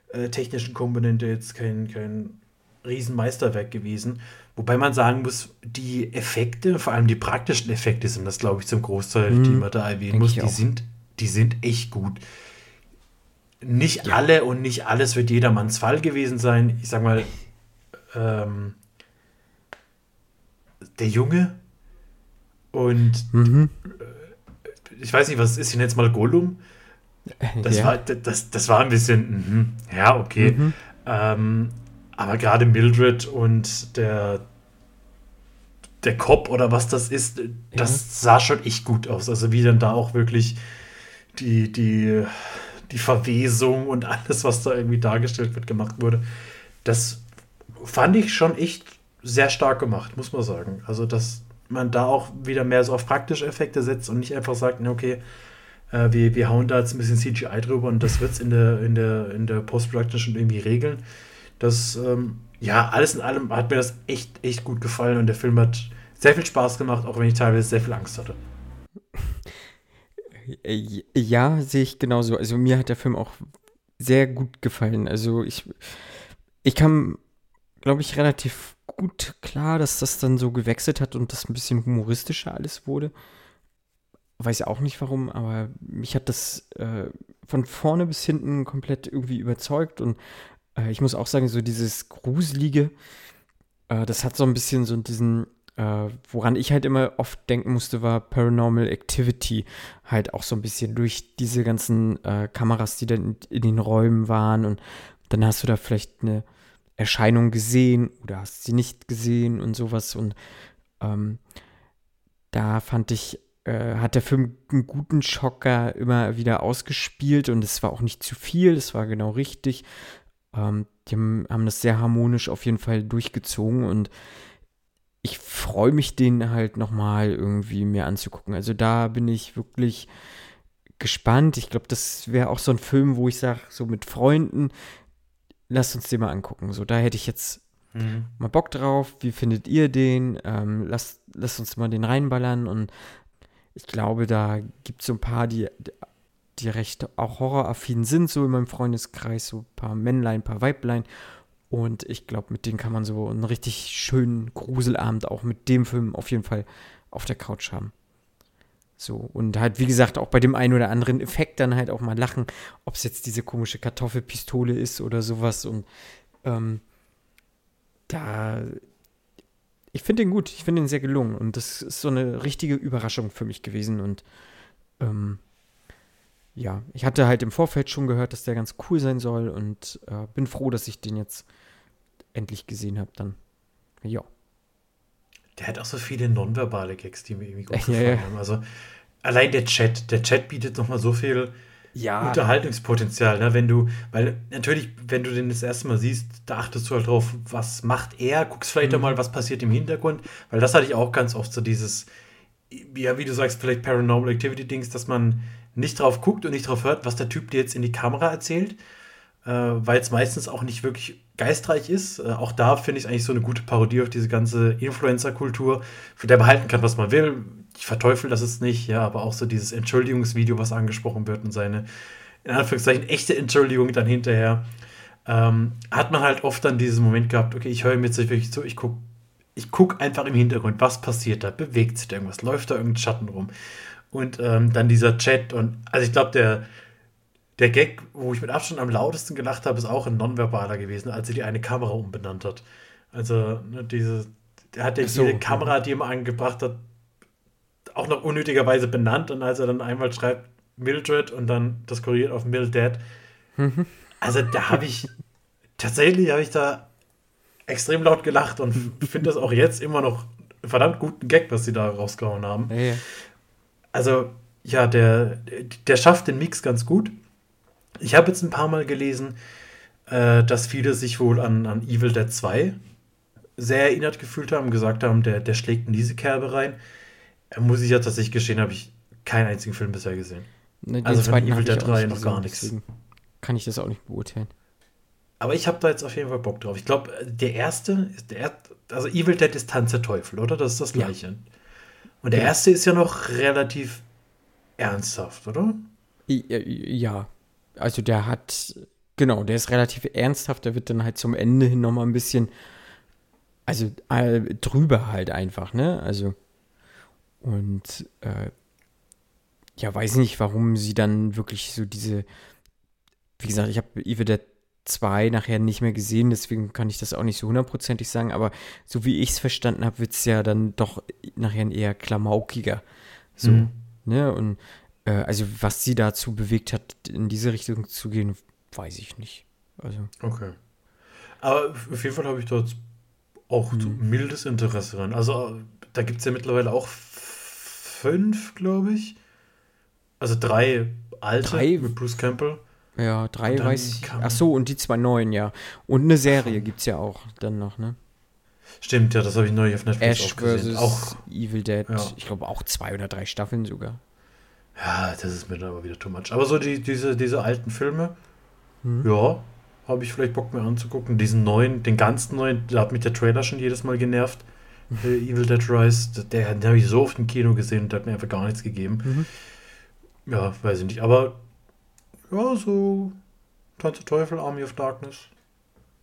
äh, technischen Komponente jetzt kein, kein Riesenmeisterwerk gewesen. Wobei man sagen muss, die Effekte, vor allem die praktischen Effekte sind das, glaube ich, zum Großteil, Mhm, die man da erwähnen muss, die auch. sind, die sind echt gut. Nicht alle und nicht alles wird jedermanns Fall gewesen sein. Ich sag mal, ähm, der Junge und Mhm. ich weiß nicht, was ist denn jetzt mal Gollum? (laughs) Das, ja. war, das, das war ein bisschen, mhm, ja, okay. Mhm. Ähm, aber gerade Mildred und der, der Cop oder was das ist, das sah schon echt gut aus. Also wie dann da auch wirklich die, die, die Verwesung und alles, was da irgendwie dargestellt wird, gemacht wurde. Das fand ich schon echt sehr stark gemacht, muss man sagen. Also dass man da auch wieder mehr so auf praktische Effekte setzt und nicht einfach sagt, okay, äh, wir, wir hauen da jetzt ein bisschen CGI drüber und das wird es in der, in der, in der Post-Production schon irgendwie regeln. Das, ähm, ja, alles in allem hat mir das echt, echt gut gefallen und der Film hat sehr viel Spaß gemacht, auch wenn ich teilweise sehr viel Angst hatte. Äh, Ja, sehe ich genauso. Also mir hat der Film auch sehr gut gefallen. Also ich, ich kam, glaube ich, relativ gut klar, dass das dann so gewechselt hat und das ein bisschen humoristischer alles wurde. Weiß auch nicht warum, aber mich hat das äh, von vorne bis hinten komplett irgendwie überzeugt und äh, ich muss auch sagen, so dieses Gruselige, äh, das hat so ein bisschen so diesen, äh, woran ich halt immer oft denken musste, war Paranormal Activity halt auch so ein bisschen durch diese ganzen äh, Kameras, die dann in, in den Räumen waren und dann hast du da vielleicht eine Erscheinung gesehen oder hast sie nicht gesehen und sowas und ähm, da fand ich, äh, hat der Film einen guten Schocker immer wieder ausgespielt und es war auch nicht zu viel, es war genau richtig. Ähm, die haben, haben das sehr harmonisch auf jeden Fall durchgezogen und ich freue mich, den halt nochmal irgendwie mir anzugucken. Also da bin ich wirklich gespannt. Ich glaube, das wäre auch so ein Film, wo ich sage, so mit Freunden, lasst uns den mal angucken. So, da hätte ich jetzt mal Bock drauf. Wie findet ihr den? Ähm, lasst, lasst uns mal den reinballern. Und ich glaube, da gibt es so ein paar, die, die recht auch horroraffin sind, so in meinem Freundeskreis, so ein paar Männlein, ein paar Weiblein. Und ich glaube, mit denen kann man so einen richtig schönen Gruselabend auch mit dem Film auf jeden Fall auf der Couch haben. So, und halt, wie gesagt, auch bei dem einen oder anderen Effekt dann halt auch mal lachen, ob es jetzt diese komische Kartoffelpistole ist oder sowas. Und ähm, da, ich finde den gut, ich finde den sehr gelungen. Und das ist so eine richtige Überraschung für mich gewesen. Und ähm, ja, ich hatte halt im Vorfeld schon gehört, dass der ganz cool sein soll und äh, bin froh, dass ich den jetzt endlich gesehen habe. Dann, ja. Der hat auch so viele nonverbale Gags, die mir irgendwie gut (laughs) Ja, gefallen ja. haben. Also allein der Chat, der Chat bietet nochmal so viel Ja, Unterhaltungspotenzial, ne? Wenn du, weil natürlich, wenn du den das erste Mal siehst, da achtest du halt drauf, was macht er, guckst vielleicht auch Mhm. mal, was passiert im Hintergrund, weil das hatte ich auch ganz oft so dieses, ja, wie du sagst, vielleicht Paranormal Activity Dings, dass man nicht drauf guckt und nicht drauf hört, was der Typ dir jetzt in die Kamera erzählt, äh, weil es meistens auch nicht wirklich geistreich ist. Äh, auch da finde ich eigentlich so eine gute Parodie auf diese ganze Influencer-Kultur, für der behalten kann, was man will. Ich verteufel das jetzt nicht, ja, aber auch so dieses Entschuldigungsvideo, was angesprochen wird und seine, in Anführungszeichen, echte Entschuldigung dann hinterher. Ähm, hat man halt oft dann diesen Moment gehabt, okay, ich höre mir jetzt nicht wirklich zu, ich gucke ich guck einfach im Hintergrund, was passiert da, bewegt sich da irgendwas, läuft da irgendein Schatten rum. Und ähm, dann dieser Chat und, also ich glaube, der, der Gag, wo ich mit Abstand am lautesten gelacht habe, ist auch ein nonverbaler gewesen, als sie die eine Kamera umbenannt hat. Also, ne, diese, der hat ja so, jede Kamera, die er angebracht hat, auch noch unnötigerweise benannt. Und als er dann einmal schreibt Mildred und dann das korrigiert auf Mildred, mhm. also da habe ich tatsächlich habe ich da extrem laut gelacht und finde das auch jetzt immer noch verdammt guten Gag, was sie da rausgehauen haben. Ja. Also, ja, der, der schafft den Mix ganz gut. Ich habe jetzt ein paar Mal gelesen, äh, dass viele sich wohl an, an Evil Dead 2 sehr erinnert gefühlt haben, gesagt haben, der, der schlägt in diese Kerbe rein. Äh, muss ich ja tatsächlich gestehen, habe ich keinen einzigen Film bisher gesehen. Ne, also von Evil Dead 3 noch gar nichts. Kann ich das auch nicht beurteilen. Aber ich habe da jetzt auf jeden Fall Bock drauf. Ich glaube, der erste der also Evil Dead ist Tanz der Teufel, oder? Das ist das gleiche. Ja. Und der erste ist ja noch relativ ernsthaft, oder? Ja, also der hat, genau, der ist relativ ernsthaft, der wird dann halt zum Ende hin nochmal ein bisschen, also äh, drüber halt einfach, ne? Also, und äh, ja, weiß nicht, warum sie dann wirklich so diese, wie gesagt, ich habe Evil Dead 2 nachher nicht mehr gesehen, deswegen kann ich das auch nicht so hundertprozentig sagen, aber so wie ich es verstanden habe, wird es ja dann doch nachher eher klamaukiger. So, mhm. ne? Und äh, also was sie dazu bewegt hat, in diese Richtung zu gehen, weiß ich nicht. Also. Okay. Aber auf jeden Fall habe ich dort auch mhm. mildes Interesse dran. Also da gibt es ja mittlerweile auch fünf, glaube ich. Also drei alte drei, mit Bruce Campbell. Ja, drei weiß ich. Ach so, und die zwei neuen, ja. Und eine Serie gibt es ja auch dann noch, ne? Stimmt, ja, das habe ich neulich auf Netflix Ash auch gesehen. Auch Evil Dead. Ja. Ich glaube auch zwei oder drei Staffeln sogar. Ja, das ist mir dann aber wieder too much. Aber so die, diese, diese alten Filme, hm. ja, habe ich vielleicht Bock mir anzugucken. Diesen neuen, den ganzen neuen, da hat mich der Trailer schon jedes Mal genervt. äh, Evil Dead Rise, der, den habe ich so oft im Kino gesehen und der hat mir einfach gar nichts gegeben. Mhm. Ja, weiß ich nicht. Aber ja, so Tanz der Teufel, Army of Darkness.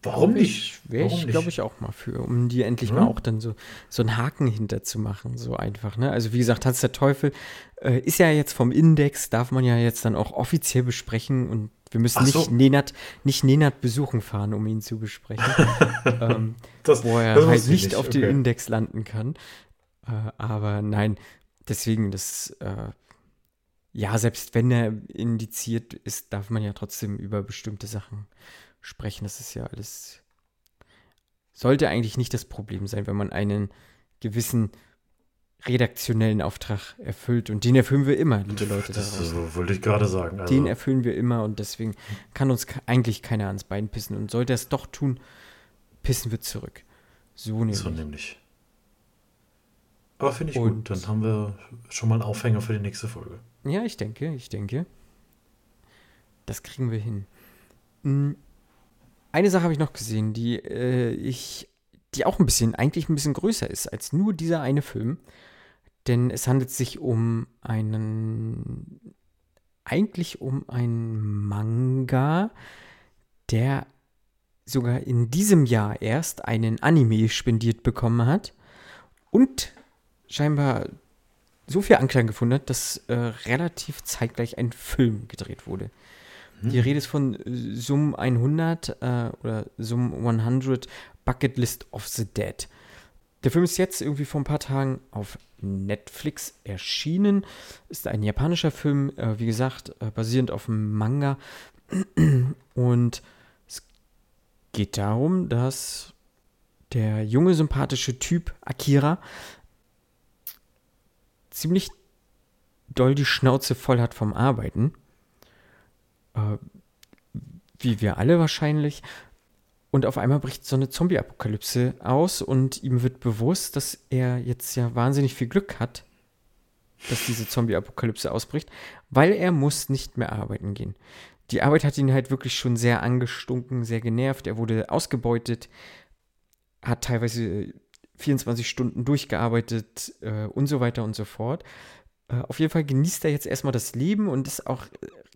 Warum nicht? Wäre ich, glaube ich, auch mal für, um die endlich ja. mal auch dann so, so einen Haken hinter zu machen, so einfach. Ne? Also wie gesagt, Tanz der Teufel äh, ist ja jetzt vom Index, darf man ja jetzt dann auch offiziell besprechen und wir müssen nicht, so. Nenat, nicht Nenat besuchen fahren, um ihn zu besprechen. (laughs) ähm, das, wo er halt nicht, nicht, auf okay. den Index landen kann. Äh, aber nein, deswegen, das äh, ja, selbst wenn er indiziert ist, darf man ja trotzdem über bestimmte Sachen sprechen. Das ist ja alles. Sollte eigentlich nicht das Problem sein, wenn man einen gewissen redaktionellen Auftrag erfüllt. Und den erfüllen wir immer, liebe Leute. Das so, wollte ich gerade sagen. Also. Den erfüllen wir immer und deswegen kann uns eigentlich keiner ans Bein pissen. Und sollte er es doch tun, pissen wir zurück. So nämlich. So nämlich. Aber finde ich und gut. Dann haben wir schon mal einen Aufhänger für die nächste Folge. Ja, ich denke, ich denke. Das kriegen wir hin. Hm, eine Sache habe ich noch gesehen, die äh, ich, die auch ein bisschen, eigentlich ein bisschen größer ist als nur dieser eine Film. Denn es handelt sich um einen, eigentlich um einen Manga, der sogar in diesem Jahr erst einen Anime spendiert bekommen hat und scheinbar so viel Anklang gefunden hat, dass äh, relativ zeitgleich ein Film gedreht wurde. Hm. Die Rede ist von Sum 100 äh, oder Sum 100 Bucket List of the Dead. Der Film ist jetzt irgendwie vor ein paar Tagen auf Netflix erschienen. Ist ein japanischer Film, äh, wie gesagt, äh, basierend auf einem Manga. (clears throat) Und es geht darum, dass der junge, sympathische Typ Akira ziemlich doll die Schnauze voll hat vom Arbeiten. Äh, wie wir alle wahrscheinlich. Und auf einmal bricht so eine Zombie-Apokalypse aus und ihm wird bewusst, dass er jetzt ja wahnsinnig viel Glück hat, dass diese Zombie-Apokalypse ausbricht, weil er muss nicht mehr arbeiten gehen. die Arbeit hat ihn halt wirklich schon sehr angestunken, sehr genervt. Er wurde ausgebeutet, hat teilweise 24 Stunden durchgearbeitet äh, und so weiter und so fort. Äh, auf jeden Fall genießt er jetzt erstmal das Leben und ist auch,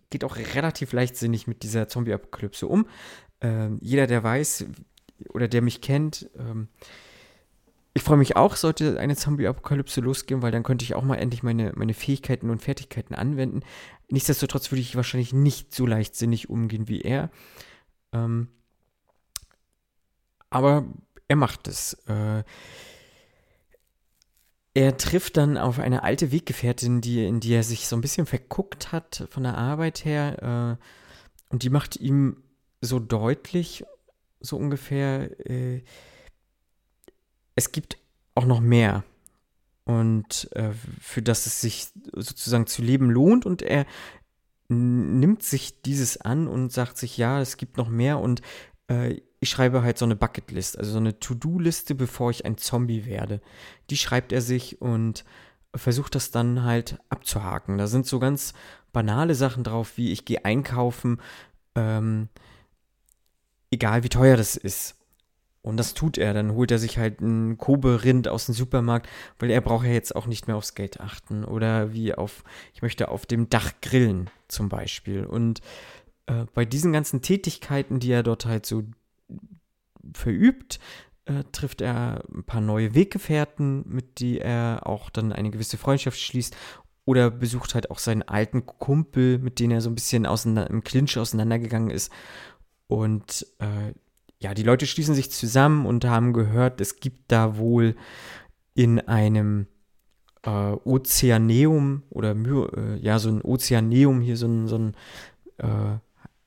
geht auch relativ leichtsinnig mit dieser Zombie-Apokalypse um. Ähm, jeder, der weiß oder der mich kennt, ähm, ich freue mich auch, sollte eine Zombie-Apokalypse losgehen, weil dann könnte ich auch mal endlich meine, meine Fähigkeiten und Fertigkeiten anwenden. Nichtsdestotrotz würde ich wahrscheinlich nicht so leichtsinnig umgehen wie er. Ähm, aber er macht es. Äh, er trifft dann auf eine alte Weggefährtin, die, in die er sich so ein bisschen verguckt hat von der Arbeit her. Äh, und die macht ihm so deutlich, so ungefähr, äh, es gibt auch noch mehr. Und äh, für das es sich sozusagen zu leben lohnt. Und er nimmt sich dieses an und sagt sich, ja, es gibt noch mehr. Und ich schreibe halt so eine Bucketlist, also so eine To-Do-Liste, bevor ich ein Zombie werde. Die schreibt er sich und versucht das dann halt abzuhaken. Da sind so ganz banale Sachen drauf, wie ich gehe einkaufen, ähm, egal wie teuer das ist. Und das tut er. Dann holt er sich halt ein Kobe-Rind aus dem Supermarkt, weil er braucht ja jetzt auch nicht mehr aufs Geld achten. Oder wie auf, ich möchte auf dem Dach grillen zum Beispiel. Und äh, bei diesen ganzen Tätigkeiten, die er dort halt so verübt, äh, trifft er ein paar neue Weggefährten, mit die er auch dann eine gewisse Freundschaft schließt. Oder besucht halt auch seinen alten Kumpel, mit dem er so ein bisschen im Clinch auseinandergegangen ist. Und äh, ja, die Leute schließen sich zusammen und haben gehört, es gibt da wohl in einem äh, Ozeaneum oder äh, ja, so ein Ozeaneum hier, so ein, so ein äh,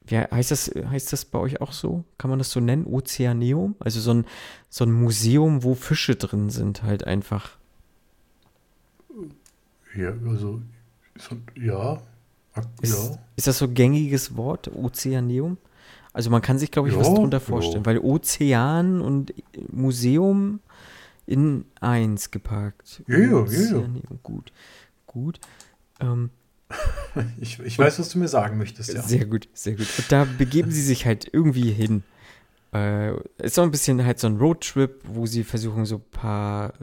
wie heißt das, heißt das bei euch auch so? Kann man das so nennen? Ozeaneum? Also so ein, so ein Museum, wo Fische drin sind, halt einfach. Ja, also, so, ja. Ist, ja. ist das so ein gängiges Wort, Ozeaneum? Also man kann sich, glaube ich, jo, was darunter vorstellen, jo. weil Ozean und Museum in eins gepackt. Ja, ja, ja. Gut, gut. Ähm, (laughs) ich, ich weiß, was du mir sagen möchtest, ja. Sehr gut, sehr gut. Und da begeben sie sich halt irgendwie hin. Äh, ist so ein bisschen halt so ein Roadtrip, wo sie versuchen, so ein paar,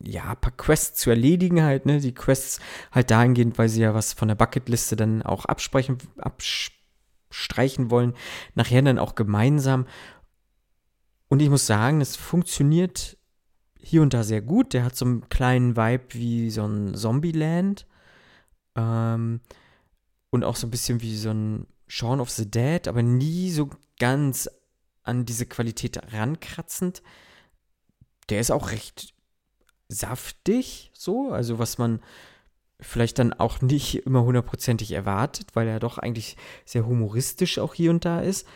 ja, paar Quests zu erledigen halt, ne? Die Quests halt dahingehend, weil sie ja was von der Bucketliste dann auch absprechen, absprechen streichen wollen, nachher dann auch gemeinsam. Und ich muss sagen, es funktioniert hier und da sehr gut. Der hat so einen kleinen Vibe wie so ein Zombieland. Ähm, und auch so ein bisschen wie so ein Shaun of the Dead, aber nie so ganz an diese Qualität rankratzend. Der ist auch recht saftig, so, also was man vielleicht dann auch nicht immer hundertprozentig erwartet, weil er doch eigentlich sehr humoristisch auch hier und da ist.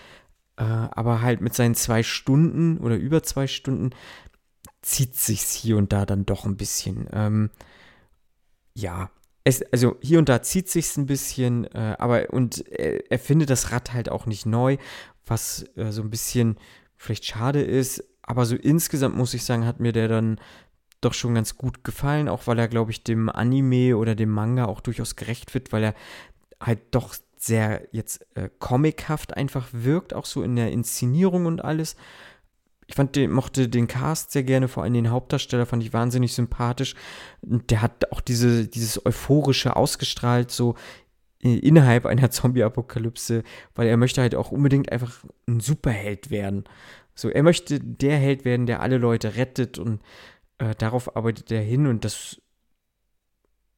Äh, aber halt mit seinen zwei Stunden oder über zwei Stunden zieht sich's hier und da dann doch ein bisschen. Ähm, ja, es, also hier und da zieht sich's ein bisschen, äh, aber und er, er, findet das Rad halt auch nicht neu, was äh, so ein bisschen vielleicht schade ist. Aber so insgesamt muss ich sagen, hat mir der dann doch schon ganz gut gefallen, auch weil er, glaube ich, dem Anime oder dem Manga auch durchaus gerecht wird, weil er halt doch sehr jetzt äh, comichaft einfach wirkt, auch so in der Inszenierung und alles. Ich fand den, mochte den Cast sehr gerne, vor allem den Hauptdarsteller fand ich wahnsinnig sympathisch. Und der hat auch diese, dieses Euphorische ausgestrahlt, so äh, innerhalb einer (laughs) Zombie-Apokalypse, weil er möchte halt auch unbedingt einfach ein Superheld werden. So, er möchte der Held werden, der alle Leute rettet und äh, darauf arbeitet er hin und das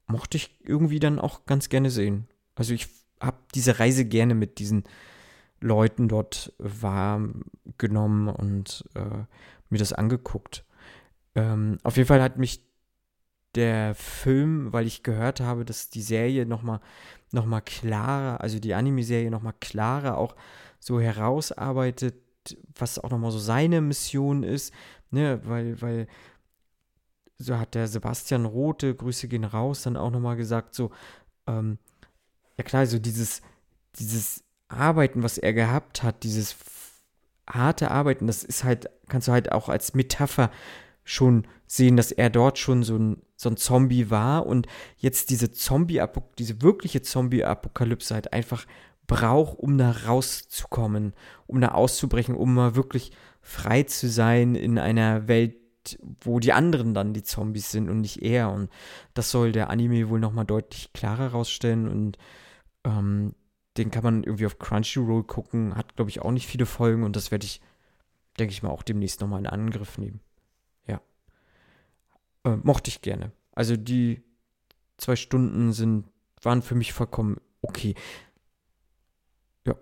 mochte ich irgendwie dann auch ganz gerne sehen. Also ich habe diese Reise gerne mit diesen Leuten dort wahrgenommen und äh, mir das angeguckt. Ähm, auf jeden Fall hat mich der Film, weil ich gehört habe, dass die Serie nochmal noch mal klarer, also die Anime-Serie nochmal klarer auch so herausarbeitet, was auch nochmal so seine Mission ist, ne, weil, weil so hat der Sebastian Rote, Grüße gehen raus, dann auch nochmal gesagt, so, ähm, ja klar, so dieses, dieses Arbeiten, was er gehabt hat, dieses harte Arbeiten, das ist halt, kannst du halt auch als Metapher schon sehen, dass er dort schon so ein, so ein Zombie war und jetzt diese Zombie, diese wirkliche Zombie-Apokalypse halt einfach brauche, um da rauszukommen, um da auszubrechen, um mal wirklich frei zu sein in einer Welt, wo die anderen dann die Zombies sind und nicht er. Und das soll der Anime wohl nochmal deutlich klarer rausstellen. Und ähm, den kann man irgendwie auf Crunchyroll gucken. Hat, glaube ich, auch nicht viele Folgen. Und das werde ich, denke ich mal, auch demnächst nochmal in Angriff nehmen. Ja. Äh, mochte ich gerne. Also die zwei Stunden sind, waren für mich vollkommen okay. Ja.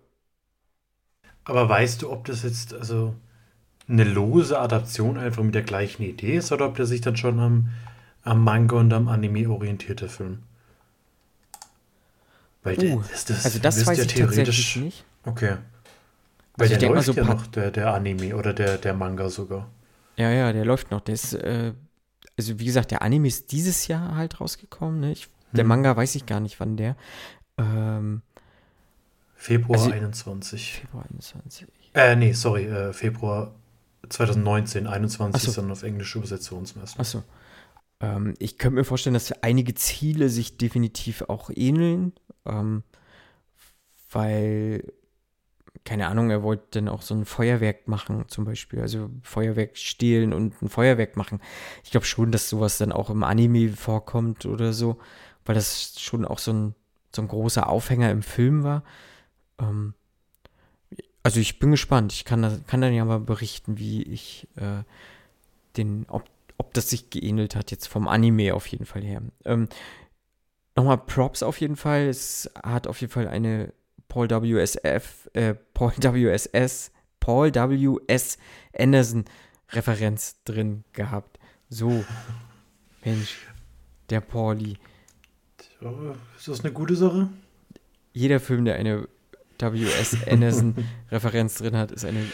Aber weißt du, ob das jetzt, also eine lose Adaption einfach mit der gleichen Idee ist oder ob der sich dann schon am, am Manga und am Anime orientiert, der Film? Weil uh, das, das also das weiß ja ich tatsächlich nicht. Okay. Weil also der läuft so ja noch, der, der Anime oder der, der Manga sogar. Ja, ja, der läuft noch. Der ist, äh, also wie gesagt, der Anime ist dieses Jahr halt rausgekommen. Ne? Ich, der hm. Manga weiß ich gar nicht, wann der. Ähm, Februar also, 21. Februar 21. Äh, nee, sorry, äh, Februar 2019, 21 so. ist dann auf englische Übersetzungsmesse. Achso. Ähm, ich könnte mir vorstellen, dass einige Ziele sich definitiv auch ähneln, ähm, weil, keine Ahnung, er wollte dann auch so ein Feuerwerk machen, zum Beispiel. Also Feuerwerk stehlen und ein Feuerwerk machen. Ich glaube schon, dass sowas dann auch im Anime vorkommt oder so, weil das schon auch so ein, so ein großer Aufhänger im Film war. Ähm, also ich bin gespannt. Ich kann, kann dann ja mal berichten, wie ich äh, den, ob, ob das sich geähnelt hat, jetzt vom Anime auf jeden Fall her. Ähm, Nochmal Props auf jeden Fall. Es hat auf jeden Fall eine Paul WSF, äh, Paul (laughs) WSS, Paul W.S. Anderson Referenz drin gehabt. So, Mensch, der Pauli. Ist das eine gute Sache? Jeder Film, der eine W.S. Anderson-Referenz (laughs) drin hat, ist eine,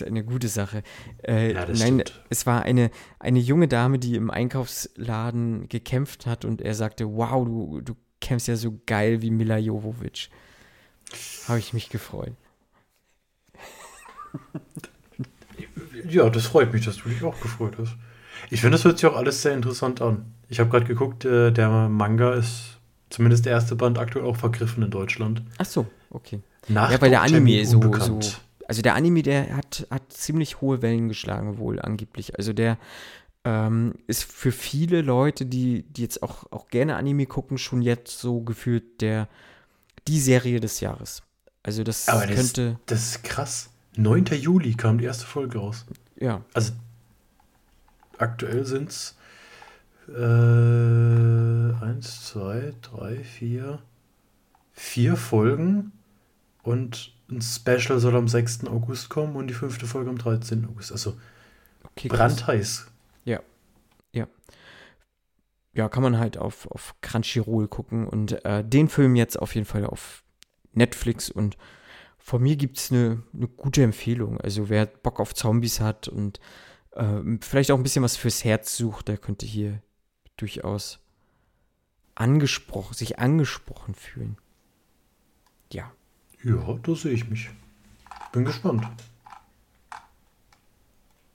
ist eine gute Sache. Äh, ja, nein, stimmt. es war eine, eine junge Dame, die im Einkaufsladen gekämpft hat und er sagte, wow, du, du kämpfst ja so geil wie Mila Jovovic. Habe ich mich gefreut. (laughs) Ja, das freut mich, dass du dich auch gefreut hast. Ich finde, das hört sich auch alles sehr interessant an. Ich habe gerade geguckt, äh, der Manga ist zumindest der erste Band aktuell auch vergriffen in Deutschland. Ach so, okay. Nach ja, weil der Anime so, so, also der Anime, der hat, hat ziemlich hohe Wellen geschlagen wohl angeblich. Also der ähm, ist für viele Leute, die, die jetzt auch, auch gerne Anime gucken, schon jetzt so gefühlt der, die Serie des Jahres. Also das Aber könnte. Das, das ist krass. 9. Juli kam die erste Folge raus. Ja. Also aktuell sind es äh, 1, 2, 3, 4, vier Folgen und ein Special soll am 6. August kommen und die fünfte Folge am 13. August. Also okay, brandheiß. Ja. Ja. Ja, kann man halt auf, auf Crunchyroll gucken und äh, den Film jetzt auf jeden Fall auf Netflix und von mir gibt es eine, eine gute Empfehlung. Also wer Bock auf Zombies hat und äh, vielleicht auch ein bisschen was fürs Herz sucht, der könnte hier durchaus angesprochen, sich angesprochen fühlen. Ja. Ja, da sehe ich mich. Bin gespannt.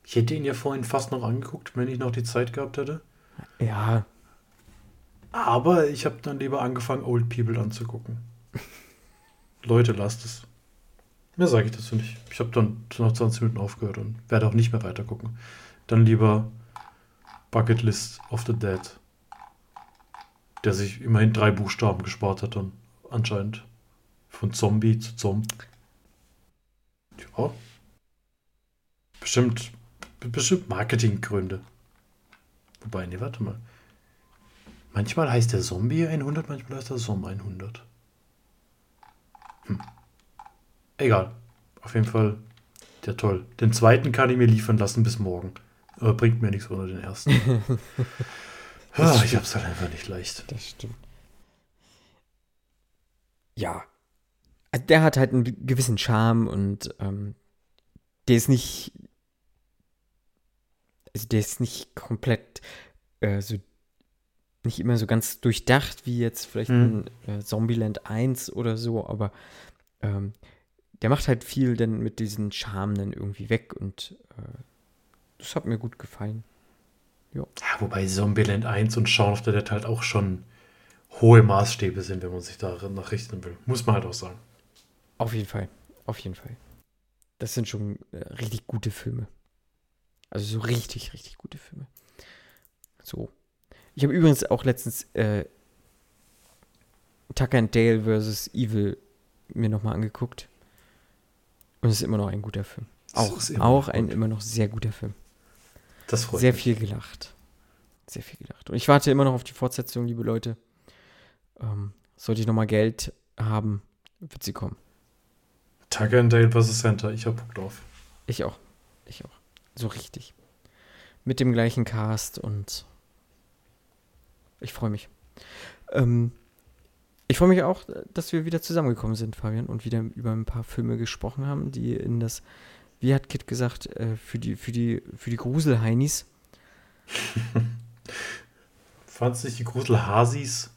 Ich hätte ihn ja vorhin fast noch angeguckt, wenn ich noch die Zeit gehabt hätte. Ja. Aber ich habe dann lieber angefangen, Old People anzugucken. (laughs) Leute, lasst es. Mehr sage ich dazu nicht. Ich habe dann nach 20 Minuten aufgehört und werde auch nicht mehr weiter gucken. Dann lieber Bucket List of the Dead. Der sich immerhin drei Buchstaben gespart hat dann anscheinend. Von Zombie zu Zombie. Ja. Bestimmt, bestimmt Marketinggründe. Wobei, nee, warte mal. Manchmal heißt der Zombie 100, manchmal heißt der Zom 100. Hm. Egal. Auf jeden Fall der toll. Den zweiten kann ich mir liefern lassen bis morgen. Aber bringt mir nichts ohne den ersten. (laughs) ah, ich hab's halt einfach nicht leicht. Das stimmt. Ja, also der hat halt einen gewissen Charme und ähm, der ist nicht, also der ist nicht komplett äh, so, nicht immer so ganz durchdacht wie jetzt vielleicht mhm. ein äh, Zombieland 1 oder so, aber ähm, der macht halt viel dann mit diesen Charme dann irgendwie weg und äh, das hat mir gut gefallen. Jo. Ja, wobei Zombieland 1 und Shaun of the Dead halt auch schon hohe Maßstäbe sind, wenn man sich danach richten will. Muss man halt auch sagen. Auf jeden Fall. Auf jeden Fall. Das sind schon äh, richtig gute Filme. Also so richtig, richtig gute Filme. So. Ich habe übrigens auch letztens äh, Tucker and Dale vs. Evil mir nochmal angeguckt. Und es ist immer noch ein guter Film. Auch, auch ein immer noch sehr guter Film. Das freut Sehr mich. viel gelacht. Sehr viel gelacht. Und ich warte immer noch auf die Fortsetzung, liebe Leute. Ähm, sollte ich nochmal Geld haben, wird sie kommen. Tucker and Dale vs. Center. Ich hab Bock drauf. Ich auch. Ich auch. So richtig. Mit dem gleichen Cast und ich freue mich. Ähm, ich freue mich auch, dass wir wieder zusammengekommen sind, Fabian, und wieder über ein paar Filme gesprochen haben, die in das, wie hat Kit gesagt, äh, für die, für die, für die Gruselheinis. (laughs) Fandst du nicht die Gruselhasis?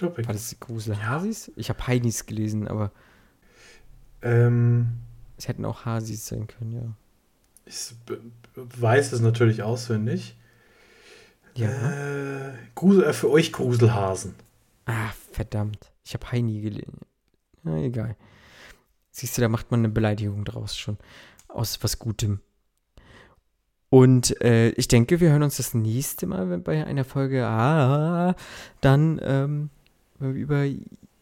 War das die Gruselhasis? Ich habe Heinis gelesen, aber Ähm, es hätten auch Hasis sein können, ja. ich weiß es natürlich auswendig. Ja. Äh, Grusel, äh, für euch Gruselhasen. Ah, verdammt. Ich habe Heini gelesen. Na, egal. Siehst du, da macht man eine Beleidigung draus schon. Aus was Gutem. Und äh, ich denke, wir hören uns das nächste Mal wenn bei einer Folge ah, dann, ähm, wenn wir über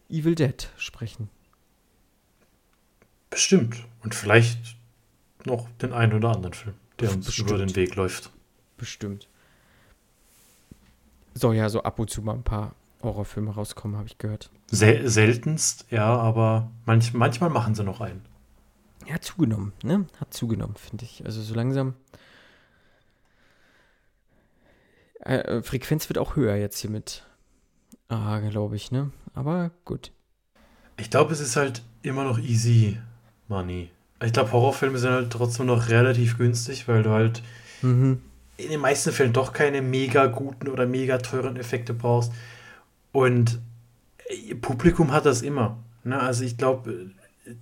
Evil Dead sprechen. Bestimmt. Und vielleicht noch den einen oder anderen Film, der uns Bestimmt. über den Weg läuft. Bestimmt. Soll ja so ab und zu mal ein paar Horrorfilme rauskommen, habe ich gehört. Sel seltenst, ja, aber manch manchmal machen sie noch einen. Ja, hat zugenommen, ne? Hat zugenommen, finde ich. Also so langsam. Äh, äh, Frequenz wird auch höher jetzt hier mit. Ah, glaube ich, ne? Aber gut. Ich glaube, es ist halt immer noch easy money. Ich glaube, Horrorfilme sind halt trotzdem noch relativ günstig, weil du halt Mhm. in den meisten Fällen doch keine mega guten oder mega teuren Effekte brauchst. Und äh, Publikum hat das immer. Ne? Also ich glaube,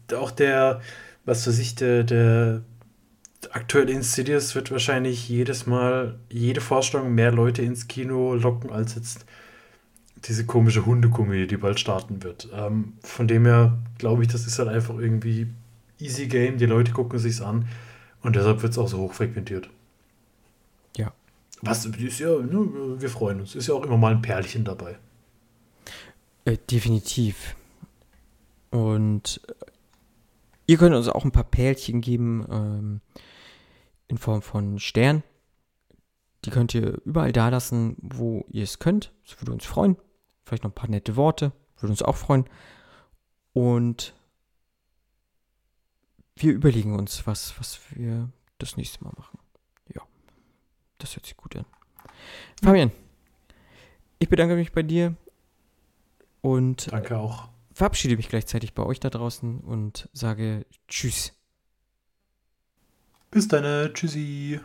äh, auch der, was weiß ich, der, der aktuelle Insidious wird wahrscheinlich jedes Mal, jede Vorstellung mehr Leute ins Kino locken, als jetzt diese komische Hundekomödie, die bald starten wird. Ähm, von dem her glaube ich, das ist halt einfach irgendwie easy game. Die Leute gucken sich's an und deshalb wird es auch so hoch frequentiert. Ja. Was ist ja, ne, wir freuen uns. Ist ja auch immer mal ein Perlchen dabei. Äh, definitiv. Und äh, ihr könnt uns auch ein paar Pärchen geben ähm, in Form von Stern. Die könnt ihr überall da lassen, wo ihr es könnt. Das würde uns freuen. Vielleicht noch ein paar nette Worte. Würde uns auch freuen. Und wir überlegen uns, was, was wir das nächste Mal machen. Ja, das hört sich gut an. Fabian, ich bedanke mich bei dir und Danke auch. verabschiede mich gleichzeitig bei euch da draußen und sage Tschüss. Bis dann. Tschüssi.